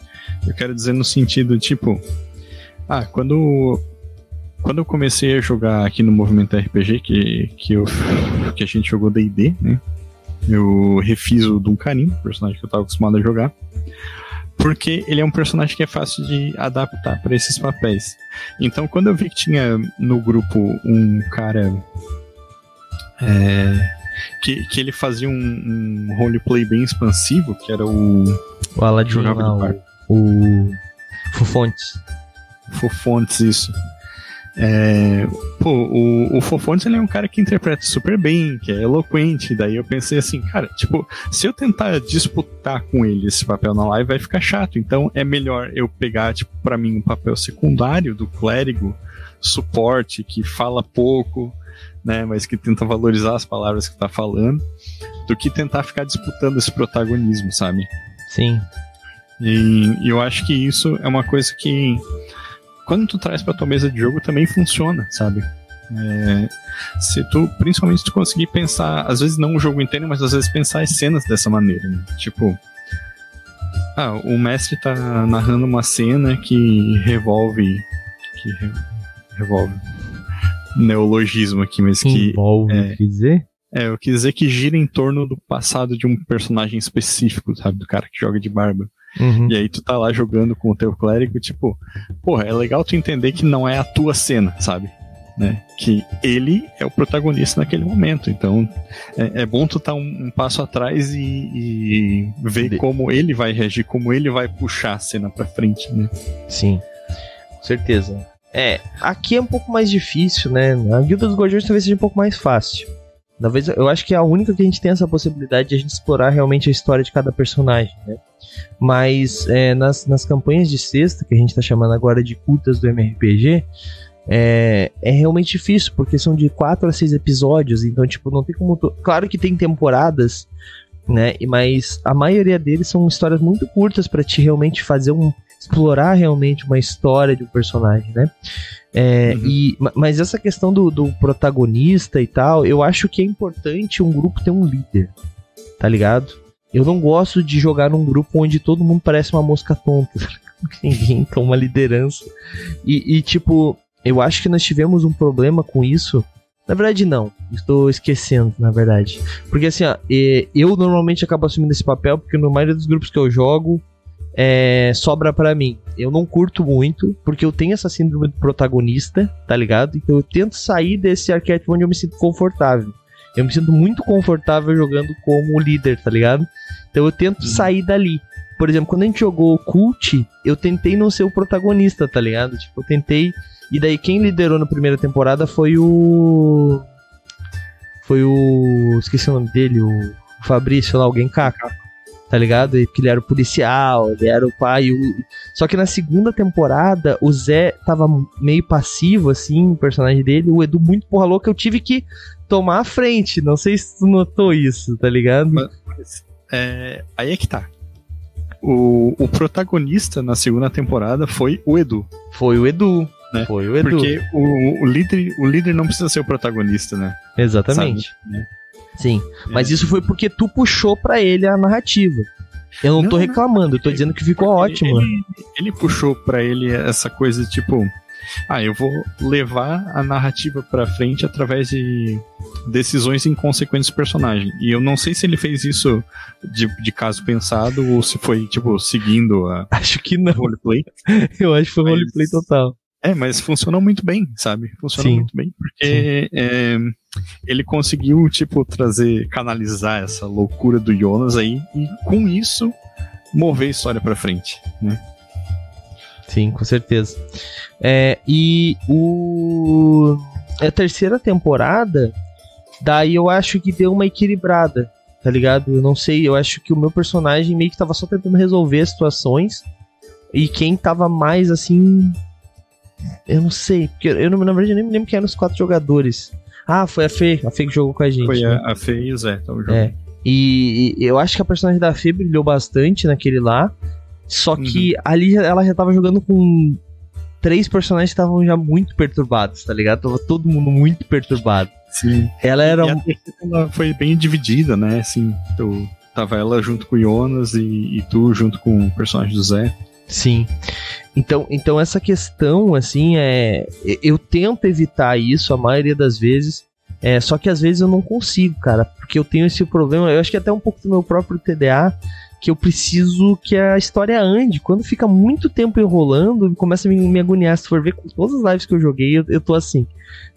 Eu quero dizer no sentido, tipo, ah, quando quando eu comecei a jogar aqui no Movimento RPG, que, que, eu, que a gente jogou D&D, né? Eu refiz o Duncarim, personagem que eu tava acostumado a jogar porque ele é um personagem que é fácil de adaptar para esses papéis. Então, quando eu vi que tinha no grupo um cara é, que, que ele fazia um, um roleplay bem expansivo, que era o. O Aladdin, não, o, o Fofontes. Fofontes, isso. É, pô, o, o Fofontes ele é um cara que interpreta super bem, que é eloquente. Daí eu pensei assim, cara, tipo, se eu tentar disputar com ele esse papel na live, vai ficar chato. Então é melhor eu pegar, tipo, pra mim, um papel secundário do clérigo, suporte, que fala pouco, né, mas que tenta valorizar as palavras que tá falando, do que tentar ficar disputando esse protagonismo, sabe? Sim. E, e eu acho que isso é uma coisa que quando tu traz pra tua mesa de jogo também funciona, sabe? É, se tu, principalmente se tu conseguir pensar, às vezes não o jogo inteiro, mas às vezes pensar as cenas dessa maneira, né? Tipo, ah, o mestre tá narrando uma cena que revolve, que re, revolve, neologismo aqui, mas que... Envolve, é, quer dizer? É, eu quis dizer que gira em torno do passado de um personagem específico, sabe? Do cara que joga de barba. Uhum. E aí tu tá lá jogando com o teu clérigo, tipo, porra, é legal tu entender que não é a tua cena, sabe? Né? Que ele é o protagonista naquele momento. Então é, é bom tu estar tá um, um, passo atrás e, e ver como ele vai reagir, como ele vai puxar a cena pra frente, né? Sim, com certeza. É, aqui é um pouco mais difícil, né? A Guilda dos Guardiões talvez seja um pouco mais fácil. Talvez eu acho que é a única que a gente tem essa possibilidade de a gente explorar realmente a história de cada personagem, né? Mas é, nas, nas campanhas de sexta, que a gente está chamando agora de cultas do MRPG, é, é realmente difícil, porque são de 4 a 6 episódios, então, tipo, não tem como. Claro que tem temporadas, né? Mas a maioria deles são histórias muito curtas para te realmente fazer um. Explorar realmente uma história de um personagem, né? É, uhum. e, mas essa questão do, do protagonista e tal, eu acho que é importante um grupo ter um líder, tá ligado? Eu não gosto de jogar num grupo onde todo mundo parece uma mosca tonta. Ninguém toma liderança. E, e, tipo, eu acho que nós tivemos um problema com isso. Na verdade, não. Estou esquecendo, na verdade. Porque assim, ó, eu normalmente acabo assumindo esse papel porque na maioria dos grupos que eu jogo é, sobra para mim. Eu não curto muito, porque eu tenho essa síndrome do protagonista, tá ligado? Então eu tento sair desse arquétipo onde eu me sinto confortável. Eu me sinto muito confortável jogando como líder, tá ligado? Então eu tento uhum. sair dali. Por exemplo, quando a gente jogou Cult, eu tentei não ser o protagonista, tá ligado? Tipo, eu tentei. E daí quem liderou na primeira temporada foi o. Foi o. Esqueci o nome dele, o Fabrício lá, alguém caca. Tá ligado? E que ele era o policial, ele era o pai. O... Só que na segunda temporada, o Zé tava meio passivo, assim, o personagem dele. O Edu muito porra louca. Eu tive que tomar a frente. Não sei se tu notou isso, tá ligado? Mas, é, aí é que tá. O, o protagonista na segunda temporada foi o Edu. Foi o Edu. Né? Foi o Edu. Porque o, o, líder, o líder não precisa ser o protagonista, né? Exatamente. Sabe? Sim. Mas é. isso foi porque tu puxou para ele a narrativa. Eu não, não tô reclamando, não, eu tô dizendo que ficou ótimo. Ele, ele puxou para ele essa coisa tipo ah, eu vou levar a narrativa para frente através de decisões inconsequentes do personagem. E eu não sei se ele fez isso de, de caso pensado ou se foi, tipo, seguindo a. Acho que não. Roleplay. eu acho que foi mas... roleplay total. É, mas funcionou muito bem, sabe? Funcionou Sim. muito bem, porque é, ele conseguiu, tipo, trazer, canalizar essa loucura do Jonas aí e com isso mover a história para frente, né? Sim, com certeza. É, e o a terceira temporada, daí eu acho que deu uma equilibrada, tá ligado? Eu não sei, eu acho que o meu personagem meio que tava só tentando resolver as situações e quem tava mais assim, eu não sei, porque eu na verdade nem me lembro quem eram os quatro jogadores. Ah, foi a Fê, a Fê que jogou com a gente. Foi né? a, a Fê e o Zé, jogando. É. E, e eu acho que a personagem da Fê brilhou bastante naquele lá. Só que uhum. ali ela já tava jogando com três personagens que estavam já muito perturbados, tá ligado? Tava todo mundo muito perturbado. Sim. Ela era. E ela foi bem dividida, né? Assim, tu, tava ela junto com o Jonas e, e tu junto com o personagem do Zé. Sim. Então, então essa questão, assim, é. Eu tento evitar isso a maioria das vezes. É, só que às vezes eu não consigo, cara. Porque eu tenho esse problema. Eu acho que até um pouco do meu próprio TDA que eu preciso que a história ande. Quando fica muito tempo enrolando, começa a me, me agoniar. Se for ver com todas as lives que eu joguei, eu, eu tô assim.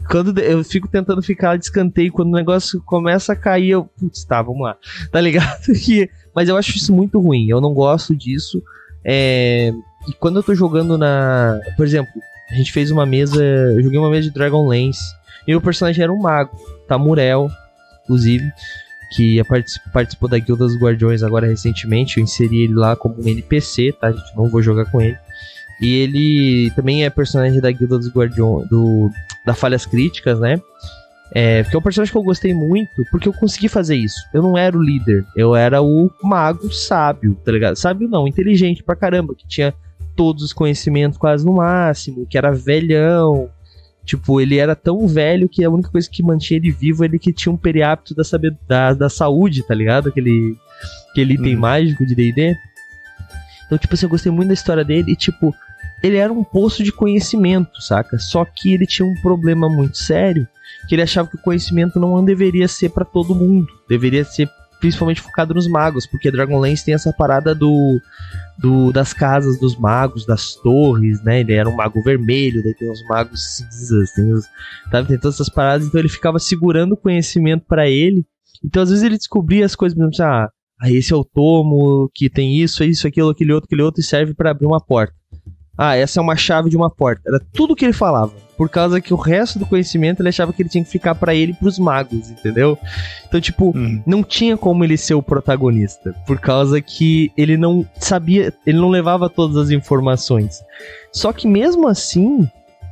Quando eu fico tentando ficar de escanteio, quando o negócio começa a cair, eu. Putz, tá, vamos lá. Tá ligado? mas eu acho isso muito ruim. Eu não gosto disso. É, e quando eu tô jogando na. Por exemplo, a gente fez uma mesa. Eu joguei uma mesa de Dragonlance. E o personagem era um mago, Tamurel, inclusive que participou da Guilda dos Guardiões agora recentemente. Eu inseri ele lá como um NPC, tá? A gente não vou jogar com ele. E ele também é personagem da Guilda dos Guardiões, do, da Falhas Críticas, né? É, porque é um personagem que eu gostei muito, porque eu consegui fazer isso. Eu não era o líder, eu era o mago sábio, tá ligado? Sábio não, inteligente pra caramba, que tinha todos os conhecimentos quase no máximo, que era velhão, Tipo, ele era tão velho que a única coisa que mantinha ele vivo é ele que tinha um periapto da, saber, da, da saúde, tá ligado? Aquele, aquele item uhum. mágico de D&D. Então, tipo assim, eu gostei muito da história dele e, tipo, ele era um poço de conhecimento, saca? Só que ele tinha um problema muito sério, que ele achava que o conhecimento não deveria ser para todo mundo. Deveria ser principalmente focado nos magos, porque Dragonlance tem essa parada do, do das casas dos magos, das torres, né? Ele era um mago vermelho, daí tem os magos cinzas, tem, os, tem todas essas paradas, então ele ficava segurando o conhecimento para ele. Então às vezes ele descobria as coisas, mesmo, ah, ah, esse é o tomo que tem isso, isso, aquilo, aquele outro, aquele outro e serve para abrir uma porta. Ah, essa é uma chave de uma porta. Era tudo que ele falava. Por causa que o resto do conhecimento ele achava que ele tinha que ficar para ele e pros magos, entendeu? Então, tipo, hum. não tinha como ele ser o protagonista. Por causa que ele não sabia, ele não levava todas as informações. Só que mesmo assim,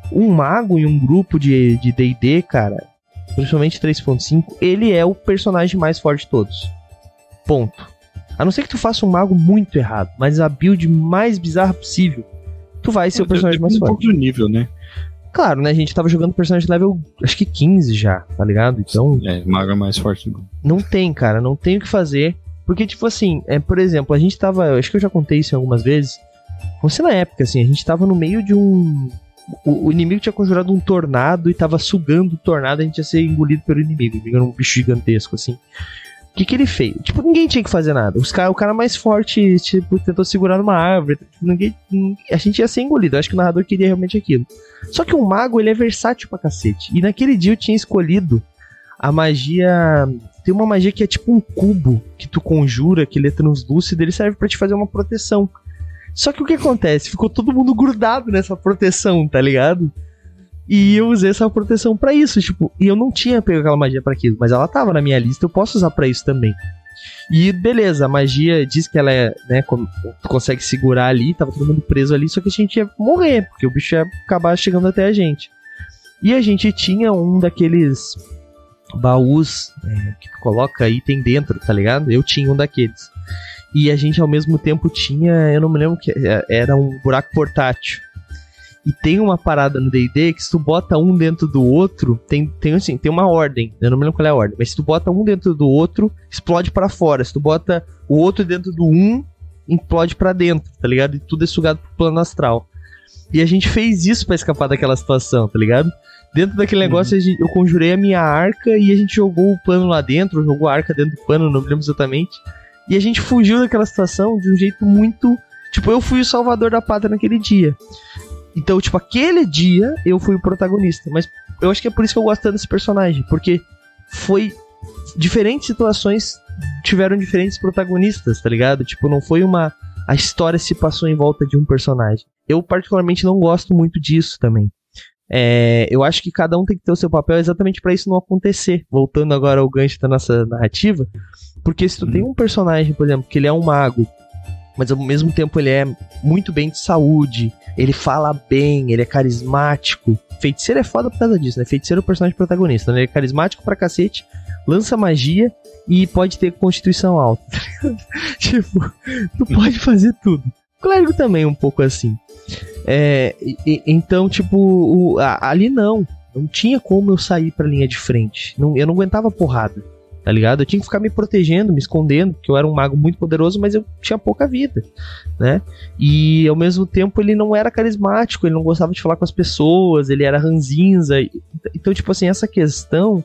um mago em um grupo de D&D, cara, principalmente 3.5, ele é o personagem mais forte de todos. Ponto. A não ser que tu faça um mago muito errado, mas a build mais bizarra possível, tu vai ser o personagem mais um forte. pouco do nível, né? Claro, né? A gente tava jogando personagem level, acho que 15 já, tá ligado? Então. É, mago é mais forte. Não tem, cara, não tem o que fazer. Porque, tipo assim, é, por exemplo, a gente tava. Acho que eu já contei isso algumas vezes. Você na época, assim, a gente tava no meio de um. O, o, inimigo tinha conjurado um tornado e tava sugando o tornado, a gente ia ser engolido pelo inimigo. O inimigo era um bicho gigantesco, assim. Que, que ele fez? Tipo, ninguém tinha que fazer nada. Os cara, o cara mais forte, tipo, tentou segurar numa árvore. Tipo, ninguém, a gente ia ser engolido. Eu acho que o narrador queria realmente aquilo. Só que o mago, ele é versátil pra cacete. E naquele dia eu tinha escolhido a magia. Tem uma magia que é tipo um cubo que tu conjura, que ele é translúcido, ele serve para te fazer uma proteção. Só que o que acontece? Ficou todo mundo grudado nessa proteção, tá ligado? E eu usei essa proteção para isso, tipo, e eu não tinha pego aquela magia para aquilo, mas ela tava na minha lista, eu posso usar para isso também. E beleza, a magia diz que ela é, né, tu consegue segurar ali, tava todo mundo preso ali, só que a gente ia morrer, porque o bicho ia acabar chegando até a gente. E a gente tinha um daqueles baús é, que tu coloca item dentro, tá ligado? Eu tinha um daqueles. E a gente ao mesmo tempo tinha, eu não me lembro que é, era um buraco portátil. E tem uma parada no D&D que se tu bota um dentro do outro, tem, tem assim, tem uma ordem. Eu não me lembro qual é a ordem, mas se tu bota um dentro do outro, explode para fora. Se tu bota o outro dentro do um, implode para dentro, tá ligado? E tudo é sugado pro plano astral. E a gente fez isso para escapar daquela situação, tá ligado? Dentro daquele negócio, uhum. eu conjurei a minha arca e a gente jogou o pano lá dentro, jogou a arca dentro do pano, não me lembro exatamente. E a gente fugiu daquela situação de um jeito muito. Tipo, eu fui o salvador da pátria naquele dia. Então, tipo, aquele dia eu fui o protagonista. Mas eu acho que é por isso que eu gosto tanto desse personagem. Porque foi. Diferentes situações tiveram diferentes protagonistas, tá ligado? Tipo, não foi uma. A história se passou em volta de um personagem. Eu, particularmente, não gosto muito disso também. É, eu acho que cada um tem que ter o seu papel exatamente para isso não acontecer. Voltando agora ao gancho da nossa narrativa, porque se tu tem um personagem, por exemplo, que ele é um mago, mas ao mesmo tempo ele é muito bem de saúde, ele fala bem, ele é carismático. Feiticeiro é foda por causa disso, né? Feiticeiro é o personagem protagonista, né? Ele é carismático pra cacete, lança magia e pode ter constituição alta. tipo, tu pode fazer tudo. Clérigo também é um pouco assim. É, e, então, tipo, o, a, ali não. Não tinha como eu sair pra linha de frente. Não, eu não aguentava porrada, tá ligado? Eu tinha que ficar me protegendo, me escondendo, porque eu era um mago muito poderoso, mas eu tinha pouca vida, né? E ao mesmo tempo ele não era carismático, ele não gostava de falar com as pessoas, ele era ranzinza. Então, tipo assim, essa questão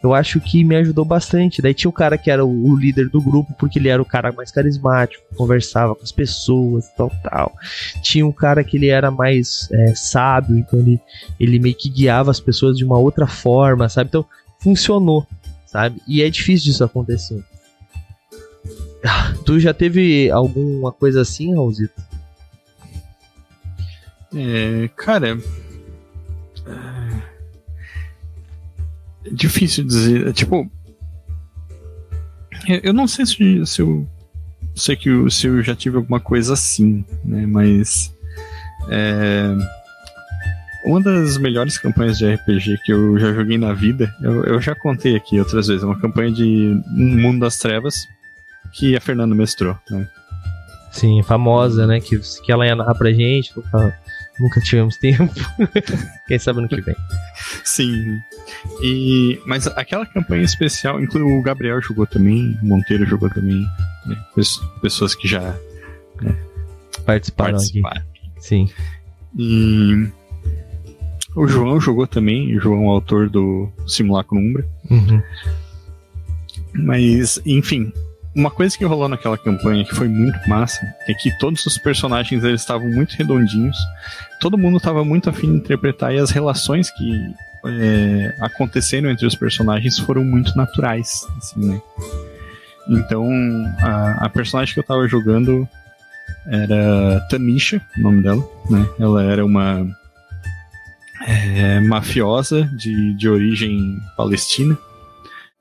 eu acho que me ajudou bastante. Daí tinha o cara que era o, líder do grupo, porque ele era o cara mais carismático, conversava com as pessoas, tal, tal. Tinha um cara que ele era mais é, sábio, então ele, ele meio que guiava as pessoas de uma outra forma, sabe? Então funcionou, sabe? E é difícil disso acontecer. Ah, tu já teve alguma coisa assim, Raulzito? É, cara, difícil dizer. Tipo. Eu não sei se, se eu. Sei que se eu já tive alguma coisa assim, né? Mas. É, uma das melhores campanhas de RPG que eu já joguei na vida, eu, eu já contei aqui outras vezes, é uma campanha de Mundo das Trevas que a Fernanda mestrou, né? Sim, famosa, né? Que, que ela ia narrar pra gente. Nunca tivemos tempo. Quem sabe no que vem. Sim. E, mas aquela campanha especial, inclui o Gabriel jogou também, o Monteiro jogou também, né? pessoas que já né, participaram, participaram aqui. Sim. E o João jogou também, o João, autor do Simulacro Umbra. Uhum. Mas, enfim, uma coisa que rolou naquela campanha que foi muito massa é que todos os personagens eles estavam muito redondinhos, todo mundo estava muito afim de interpretar e as relações que é, aconteceram entre os personagens foram muito naturais, assim, né? Então, a, a personagem que eu estava jogando era Tanisha, o nome dela, né? Ela era uma é, mafiosa de, de origem palestina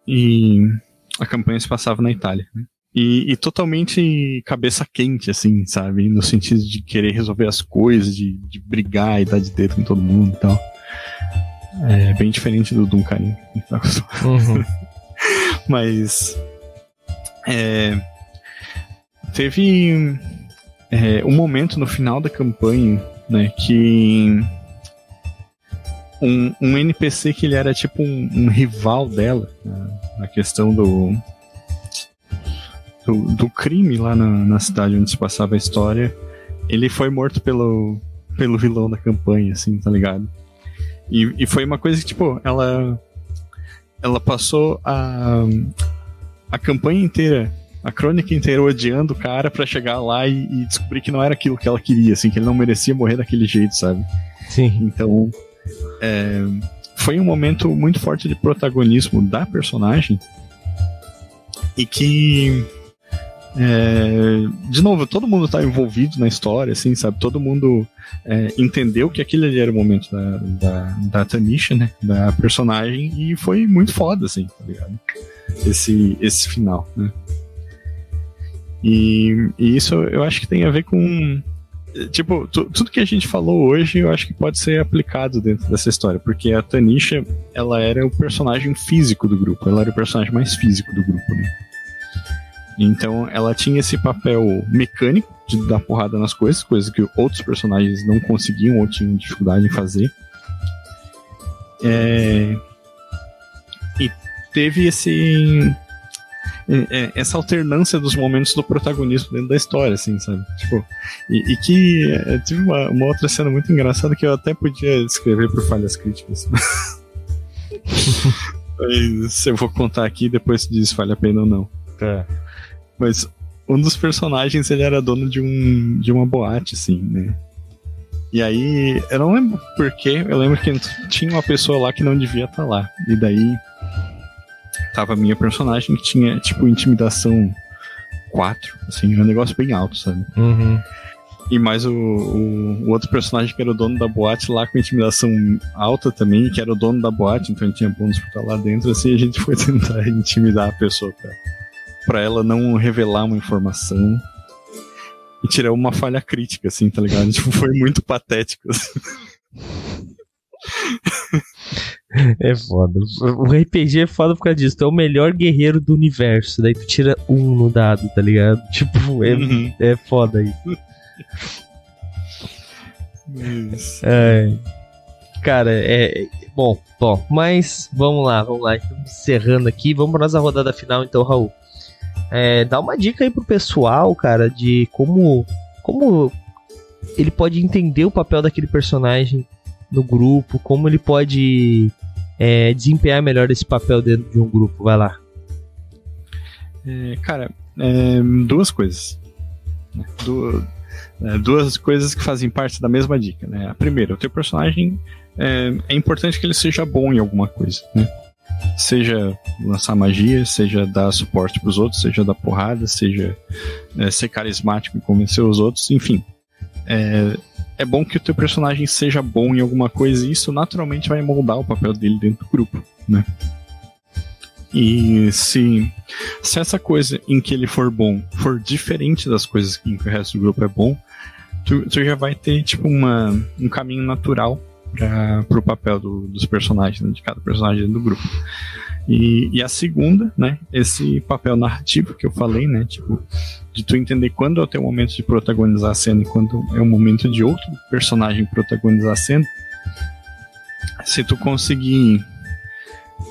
e a campanha se passava na Itália. Né? E, e, totalmente cabeça quente, assim, sabe? No sentido de querer resolver as coisas, de, de brigar e dar de dedo com todo mundo e tal. É bem diferente do Duncan. Uhum. Mas. É, teve é, um momento no final da campanha, né, que um, um NPC que ele era tipo um, um rival dela, né, na questão do, do, do crime lá na, na, cidade onde se passava a história, ele foi morto pelo, pelo vilão da campanha, assim, tá ligado? E, e foi uma coisa que, tipo, ela ela passou a, a campanha inteira a crônica inteira odiando o cara para chegar lá e, e, descobrir que não era aquilo que ela queria, assim, que ele não merecia morrer daquele jeito, sabe? Sim. Então, é, foi um momento muito forte de protagonismo da personagem e que é, de novo, todo mundo tá envolvido na história, assim, sabe? Todo mundo é, entendeu que aquele ali era o momento da, da, da Tanisha, né? Da personagem, e foi muito foda, assim, tá ligado? Esse, esse final, né? E, e, isso eu acho que tem a ver com. Tipo, tudo que a gente falou hoje eu acho que pode ser aplicado dentro dessa história, porque a Tanisha, ela era o personagem físico do grupo, ela era o personagem mais físico do grupo, né? Então ela tinha esse papel mecânico de dar porrada nas coisas, coisas que outros personagens não conseguiam ou tinham dificuldade em fazer. É... E teve esse é, essa alternância dos momentos do protagonismo dentro da história, assim, sabe? Tipo, e, e que é, tive uma, uma, outra cena muito engraçada que eu até podia escrever por falhas críticas. Mas eu vou contar aqui depois diz se vale a pena ou não. Tá. Mas um dos personagens ele era dono de, um, de uma boate, assim, né? E aí, eu não lembro porquê, eu lembro que tinha uma pessoa lá que não devia estar lá. E daí tava a minha personagem que tinha, tipo, intimidação 4, assim, um negócio bem alto, sabe? Uhum. E mais o, o, o, outro personagem que era o dono da boate lá com intimidação alta também, que era o dono da boate, então ele tinha bônus pra estar lá dentro, assim, a gente foi tentar intimidar a pessoa pra, pra ela não revelar uma informação e tirar uma falha crítica, assim, tá ligado? tipo, foi muito patético. Assim. É foda. O RPG é foda por causa disso. Tu é o melhor guerreiro do universo. Daí tu tira um no dado, tá ligado? Tipo, é, uhum. é foda aí. Isso. É, cara, é. Bom, bom, mas vamos lá, vamos lá. Estamos encerrando aqui. Vamos para nossa rodada final, então, Raul. É, dá uma dica aí pro pessoal, cara, de como. Como ele pode entender o papel daquele personagem no grupo, como ele pode é, desempenhar melhor esse papel dentro de um grupo. Vai lá. É, cara, é, duas coisas. Du é, duas coisas que fazem parte da mesma dica. Né? A primeira, o teu personagem é, é importante que ele seja bom em alguma coisa. Né? Seja lançar magia, seja dar suporte para os outros, seja dar porrada, seja é, ser carismático e convencer os outros, enfim. É, é bom que o teu personagem seja bom em alguma coisa e isso naturalmente vai moldar o papel dele dentro do grupo, né? E se, se essa coisa em que ele for bom for diferente das coisas em que o resto do grupo é bom, tu, tu já vai ter tipo uma, um caminho natural para o papel do, dos personagens, né, de cada personagem do grupo. E, e, a segunda, né, esse papel narrativo que eu falei, né, tipo, de tu entender quando é o teu momento de protagonizar a cena e quando é o momento de outro personagem protagonizar a cena. Se tu conseguir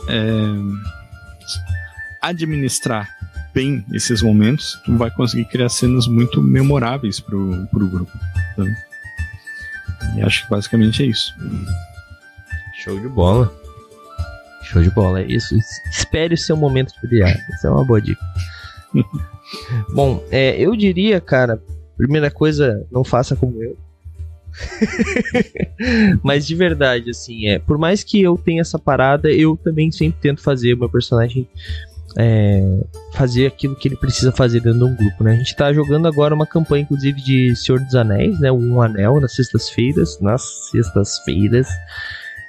é, administrar bem esses momentos, tu vai conseguir criar cenas muito memoráveis pro, pro grupo. Sabe? E acho que basicamente é isso. Show de bola. Show de bola, é isso. Espere o seu momento de brilhar. Essa é uma boa dica. Bom, é, eu diria, cara, primeira coisa, não faça como eu. Mas de verdade, assim, é, por mais que eu tenha essa parada, eu também sempre tento fazer o meu personagem é, fazer aquilo que ele precisa fazer dentro de um grupo, né? A gente tá jogando agora uma campanha, inclusive, de Senhor dos Anéis, né? Um anel nas sextas-feiras, nas sextas-feiras.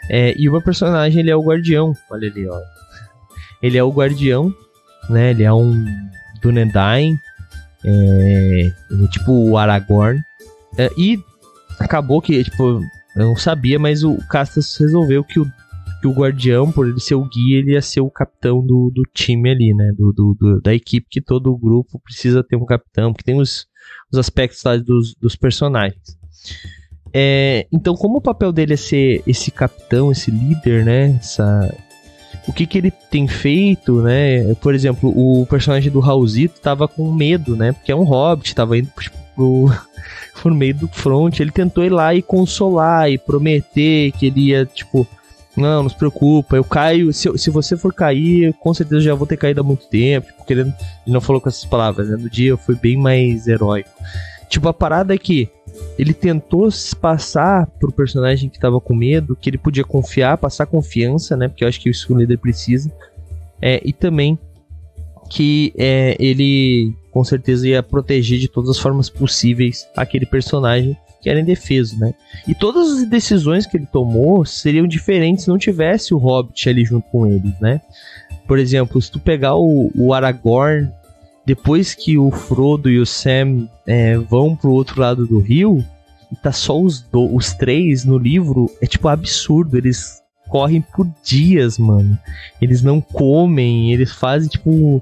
É, e o meu personagem, ele é o guardião, olha ali, ó. Ele é o guardião, né? Ele é um Dunedain, é, tipo o Aragorn. É, e acabou que, tipo, eu não sabia, mas o Castas resolveu que o, que o guardião, por ele ser o guia, ele ia ser o capitão do, do time ali, né? Do, do, do da equipe, que todo grupo precisa ter um capitão, porque tem os, os aspectos lá dos, dos personagens. É, então, como o papel dele é ser esse capitão, esse líder, né? Essa, o que, que ele tem feito, né? Por exemplo, o personagem do Raulzito tava com medo, né? Porque é um hobbit, tava indo tipo, pro, pro meio do front. Ele tentou ir lá e consolar e prometer que ele ia, tipo, não, não se preocupa, eu caio. Se, se você for cair, com certeza já vou ter caído há muito tempo. Porque ele, ele não falou com essas palavras, né? No dia eu fui bem mais heróico. Tipo, a parada é que ele tentou passar pro personagem que tava com medo, que ele podia confiar, passar confiança, né? Porque eu acho que isso o líder precisa. É, e também que é, ele com certeza ia proteger de todas as formas possíveis aquele personagem que era indefeso, né? E todas as decisões que ele tomou seriam diferentes se não tivesse o Hobbit ali junto com eles, né? Por exemplo, se tu pegar o, o Aragorn depois que o Frodo e o Sam é, vão pro outro lado do rio, e tá só os, do, os três no livro, é tipo absurdo. Eles correm por dias, mano. Eles não comem, eles fazem tipo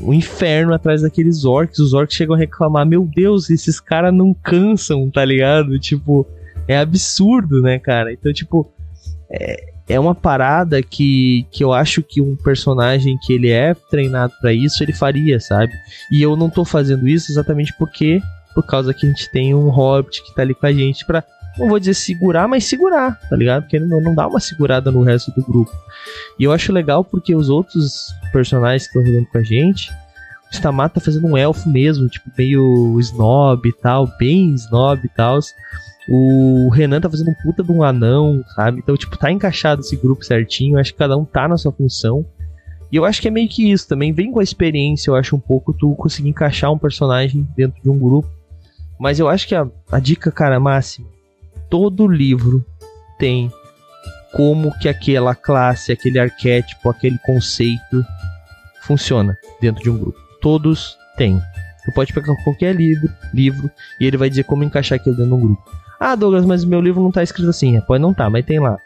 o inferno atrás daqueles orcs. Os orcs chegam a reclamar: Meu Deus, esses caras não cansam, tá ligado? Tipo, é absurdo, né, cara? Então, tipo, é, é uma parada que, que eu acho que um personagem que ele é treinado para isso, ele faria, sabe? E eu não tô fazendo isso exatamente porque por causa que a gente tem um Hobbit que tá ali com a gente pra, não vou dizer segurar, mas segurar, tá ligado? Porque ele não, não dá uma segurada no resto do grupo. E eu acho legal porque os outros personagens que estão jogando com a gente, o Stamata tá fazendo um elfo mesmo, tipo, meio snob e tal, bem snob e tal. O Renan tá fazendo um puta de um anão, sabe? Então, tipo, tá encaixado esse grupo certinho. Acho que cada um tá na sua função. E eu acho que é meio que isso também. Vem com a experiência, eu acho, um pouco, tu conseguir encaixar um personagem dentro de um grupo. Mas eu acho que a, a dica, cara, máxima. Todo livro tem como que aquela classe, aquele arquétipo, aquele conceito funciona dentro de um grupo. Todos têm. Tu pode pegar qualquer livro, livro e ele vai dizer como encaixar aquilo dentro de um grupo. Ah, Douglas, mas meu livro não tá escrito assim. É, pode não tá, mas tem lá,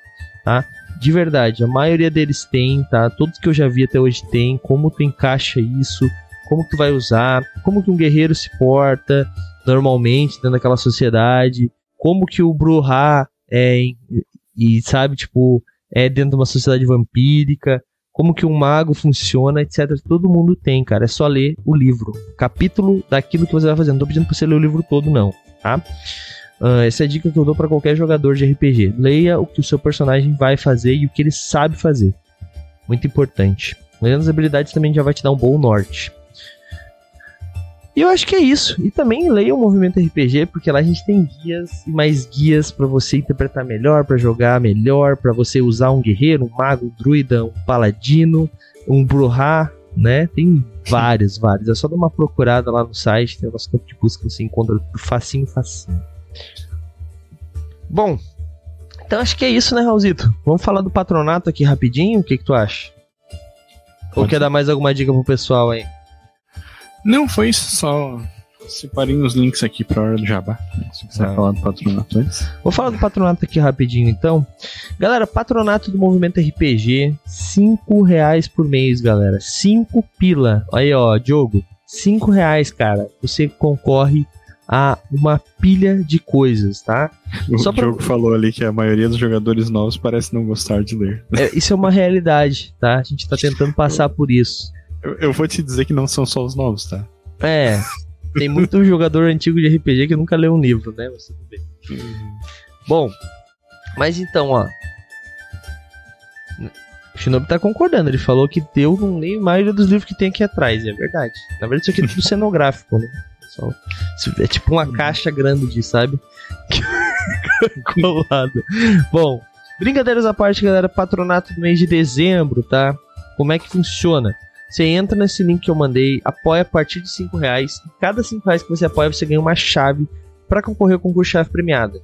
tá? De verdade, a maioria deles tem, tá? Todos que eu já vi até hoje tem. Como tu encaixa isso, como tu vai usar, como que um guerreiro se porta normalmente dentro daquela sociedade, como que o Bruhá é, e sabe, tipo, é dentro de uma sociedade vampírica, como que um mago funciona, etc. Todo mundo tem, cara. É só ler o livro. Capítulo daquilo que você vai fazendo. Não tô pedindo pra você ler o livro todo, não, tá? Uh, essa é a dica que eu dou para qualquer jogador de RPG. Leia o que o seu personagem vai fazer e o que ele sabe fazer. Muito importante. Lendo as habilidades também já vai te dar um bom norte. E eu acho que é isso. E também leia o Movimento RPG, porque lá a gente tem guias e mais guias para você interpretar melhor, para jogar melhor, para você usar um guerreiro, um mago, um druida, um paladino, um bruhá, né? Tem vários, vários. É só dar uma procurada lá no site, tem o nosso campo de busca, você encontra facinho, facinho. Bom, então acho que é isso, né, Raulzito? Vamos falar do patronato aqui rapidinho, o que, que tu acha? Ou quer dar mais alguma dica pro pessoal aí? Não, foi isso, só separei os links aqui pra hora do jabá. Se quiser ah. falar do patronato antes. Vou falar do patronato aqui rapidinho então. Galera, patronato do Movimento RPG, 5 reais por mês, galera. 5 pila. Aí, ó, Diogo, 5 reais, cara. Você concorre a uma pilha de coisas, tá? O Só pra... jogo falou ali que a maioria dos jogadores novos parece não gostar de ler. É, isso é uma realidade, tá? A gente tá tentando passar por isso. Eu, eu, vou te dizer que não são só os novos, tá? É. Tem muito jogador antigo de RPG que nunca leu um livro, né? Você tudo bem. Uhum. Bom, mas então, ó. O Shinobi tá concordando, ele falou que eu não leio a maioria dos livros que tem aqui atrás, é verdade. Na verdade, isso aqui é tudo cenográfico, né? É tipo uma caixa grande, sabe? Colado. Bom, brincadeiras à parte, galera. Patronato do mês de dezembro, tá? Como é que funciona? Você entra nesse link que eu mandei, apoia a partir de 5 reais. Cada 5 reais que você apoia, você ganha uma chave para concorrer ao concurso chave premiada.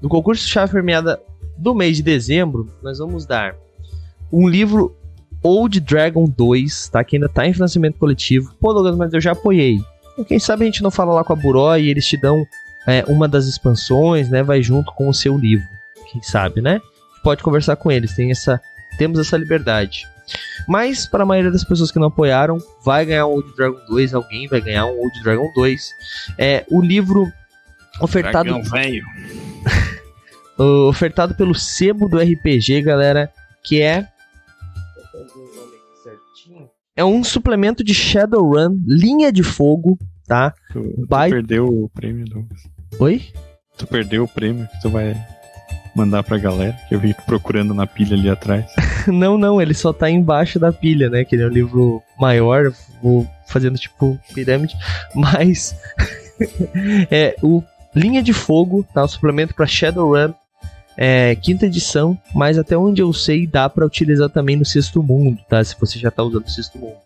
No concurso chave premiada do mês de dezembro, nós vamos dar um livro Old Dragon 2, tá? Que ainda tá em financiamento coletivo. Pô, Douglas, mas eu já apoiei. Quem sabe a gente não fala lá com a Buró e eles te dão é, uma das expansões, né? Vai junto com o seu livro. Quem sabe, né? Pode conversar com eles, tem essa, temos essa liberdade. Mas, para a maioria das pessoas que não apoiaram, vai ganhar um Old Dragon 2, alguém vai ganhar um Old Dragon 2. É, o livro ofertado. velho. ofertado pelo sebo do RPG, galera, que é. É um suplemento de Shadowrun, linha de fogo, tá? Tu, tu By... perdeu o prêmio, Douglas. Oi? Tu perdeu o prêmio que tu vai mandar pra galera, que eu vi procurando na pilha ali atrás. não, não, ele só tá embaixo da pilha, né? Que ele é um livro maior, vou fazendo tipo pirâmide, mas é o Linha de Fogo, tá? O suplemento para Shadowrun, é, quinta edição, mas até onde eu sei dá para utilizar também no sexto mundo, tá? Se você já tá usando o sexto mundo.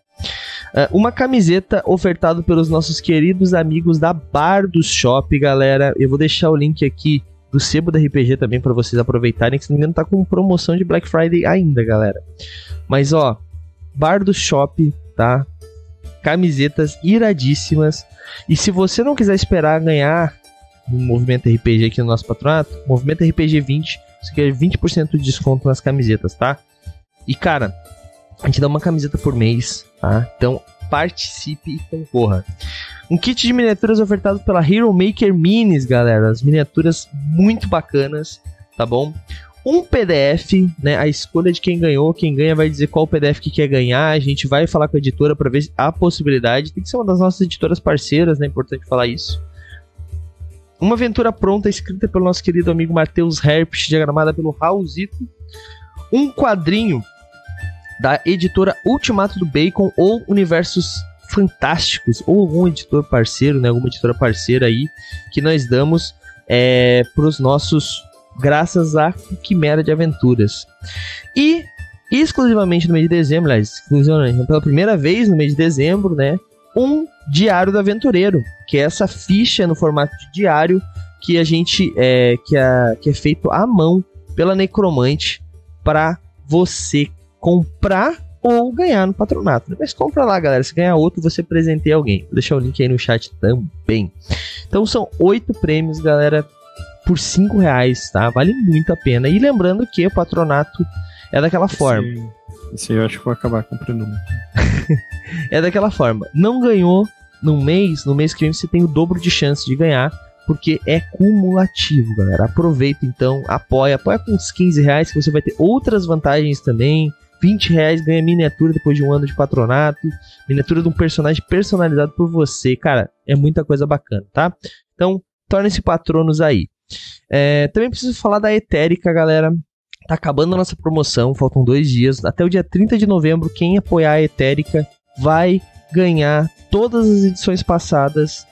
Uh, uma camiseta ofertada pelos nossos queridos amigos da Bar do Shop, galera. Eu vou deixar o link aqui do sebo da RPG também para vocês aproveitarem, que se não me engano tá com promoção de Black Friday ainda, galera. Mas ó, Bar do Shop, tá? Camisetas iradíssimas. E se você não quiser esperar ganhar Movimento RPG aqui no nosso patronato, Movimento RPG 20, você quer 20% de desconto nas camisetas, tá? E cara, a gente dá uma camiseta por mês, tá? Então participe e concorra. Um kit de miniaturas ofertado pela Hero Maker Minis, galera. As miniaturas muito bacanas, tá bom? Um PDF, né? A escolha de quem ganhou, quem ganha vai dizer qual PDF que quer ganhar. A gente vai falar com a editora para ver a possibilidade. Tem que ser uma das nossas editoras parceiras, né? Importante falar isso. Uma aventura pronta, escrita pelo nosso querido amigo Matheus Herpes, diagramada pelo Raulzito. Um quadrinho da editora Ultimato do Bacon ou Universos Fantásticos, ou algum editor parceiro, né, alguma editora parceira aí, que nós damos é, para os nossos, graças a Quimera de Aventuras. E exclusivamente no mês de dezembro, aliás, exclusivamente, pela primeira vez no mês de dezembro, né, um Diário do Aventureiro, que é essa ficha no formato de diário que a gente é, que, que é feito à mão pela Necromante para você comprar ou ganhar no patronato. Mas compra lá, galera. Se ganhar outro, você presenteia alguém. Vou deixar o link aí no chat também. Então são oito prêmios, galera, por cinco reais, tá? Vale muito a pena. E lembrando que o patronato é daquela forma. Esse eu acho que vou acabar comprando um. é daquela forma. Não ganhou no mês, no mês que vem você tem o dobro de chance de ganhar porque é cumulativo, galera. Aproveita então, apoia, apoia com uns 15 reais que você vai ter outras vantagens também. 20 reais ganha miniatura depois de um ano de patronato. Miniatura de um personagem personalizado por você. Cara, é muita coisa bacana, tá? Então, torne-se patronos aí. É, também preciso falar da Etérica, galera. Tá acabando a nossa promoção, faltam dois dias. Até o dia 30 de novembro, quem apoiar a Etérica vai ganhar todas as edições passadas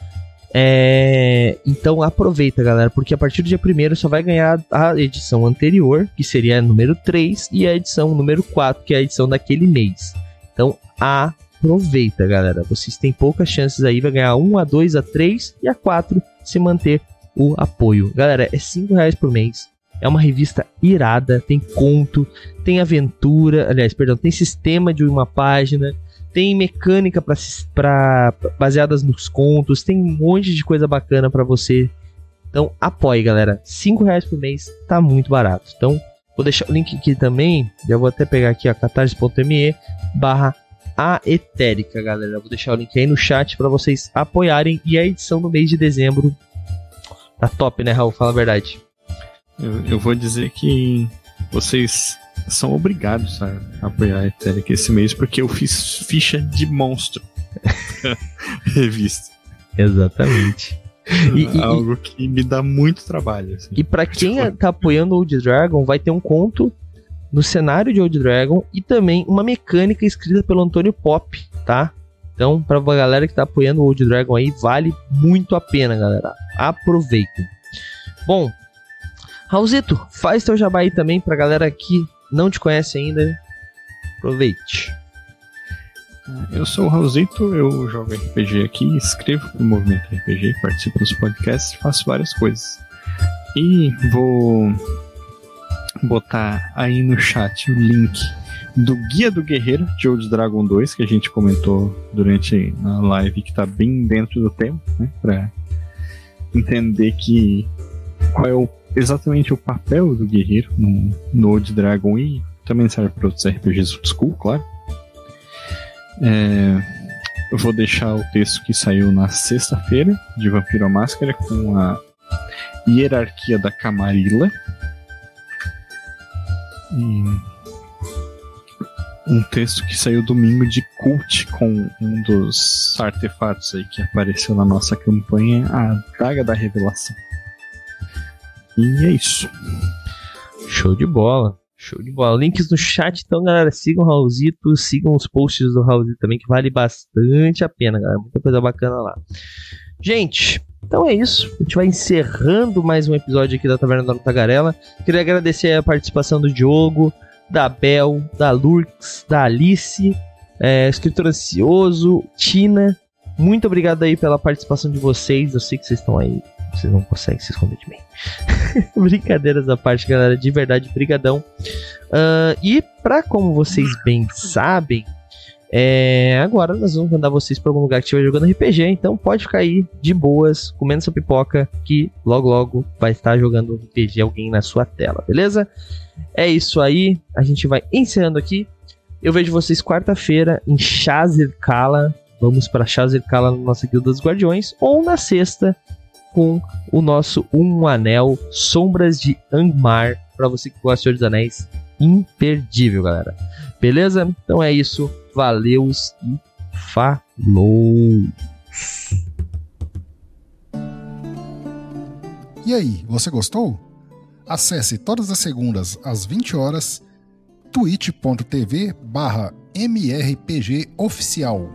é, então aproveita, galera, porque a partir do dia 1 só vai ganhar a edição anterior, que seria a número 3, e a edição número 4, que é a edição daquele mês. Então aproveita, galera. Vocês têm poucas chances aí, vai ganhar 1, a 2, a 3 e a 4 se manter o apoio. Galera, é 5 reais por mês. É uma revista irada, tem conto, tem aventura, aliás, perdão, tem sistema de uma página, tem mecânica para baseadas nos contos, tem um monte de coisa bacana para você. Então apoie, galera. Cinco reais por mês tá muito barato. Então vou deixar o link aqui também. Já vou até pegar aqui a catarse.me barra a Etérica, galera. Vou deixar o link aí no chat para vocês apoiarem. E a edição no mês de dezembro tá top, né, Raul? Fala a verdade. Eu, eu vou dizer que vocês são obrigados a apoiar a Ethereum esse mês, porque eu fiz ficha de monstro. Revista. Exatamente. E, Algo e, que me dá muito trabalho. Assim. E para quem tipo... tá apoiando o Old Dragon, vai ter um conto no cenário de Old Dragon e também uma mecânica escrita pelo Antônio Pop, tá? Então, pra galera que tá apoiando o Old Dragon aí, vale muito a pena, galera. Aproveitem. Bom, Raulzito, faz teu jabá aí também pra galera que não te conhece ainda, aproveite. Eu sou o Raulzito, eu jogo RPG aqui, escrevo pro Movimento RPG, participo dos podcasts, faço várias coisas. E vou botar aí no chat o link do Guia do Guerreiro de Old Dragon 2, que a gente comentou durante a live, que está bem dentro do tema, né? Pra entender que qual é o, exatamente o papel do guerreiro no, no Old Dragon e também serve para outros RPGs old school, claro. É, eu vou deixar o texto que saiu na sexta-feira de Vampiro Máscara com a hierarquia da Camarilla. E um texto que saiu domingo de cult com um dos artefatos aí que apareceu na nossa campanha, a Daga da Revelação. E é isso. Show de bola. Show de bola. Links no chat, então, galera. Sigam o Raulzito, sigam os posts do Raulzito também, que vale bastante a pena, galera. Muita coisa bacana lá. Gente, então é isso. A gente vai encerrando mais um episódio aqui da Taverna da Tagarela. Queria agradecer a participação do Diogo, da Bel, da Lurks, da Alice, é, escritor ansioso, Tina. Muito obrigado aí pela participação de vocês. Eu sei que vocês estão aí, vocês não conseguem se esconder de mim. Brincadeiras à parte, galera, de verdade, brigadão. Uh, e para como vocês bem sabem, é, agora nós vamos mandar vocês para algum lugar que estiver jogando RPG, então pode ficar aí de boas, comendo sua pipoca, que logo logo vai estar jogando RPG alguém na sua tela, beleza? É isso aí, a gente vai encerrando aqui. Eu vejo vocês quarta-feira em Shazir Kala. Vamos para Shazir Kala na nossa Guilda dos Guardiões. Ou na sexta com o nosso Um Anel Sombras de Angmar. Para você que gosta de Senhor dos Anéis, imperdível, galera. Beleza? Então é isso. Valeus e falou! E aí, você gostou? Acesse todas as segundas às 20 horas twitch.tv barra mrpgoficial.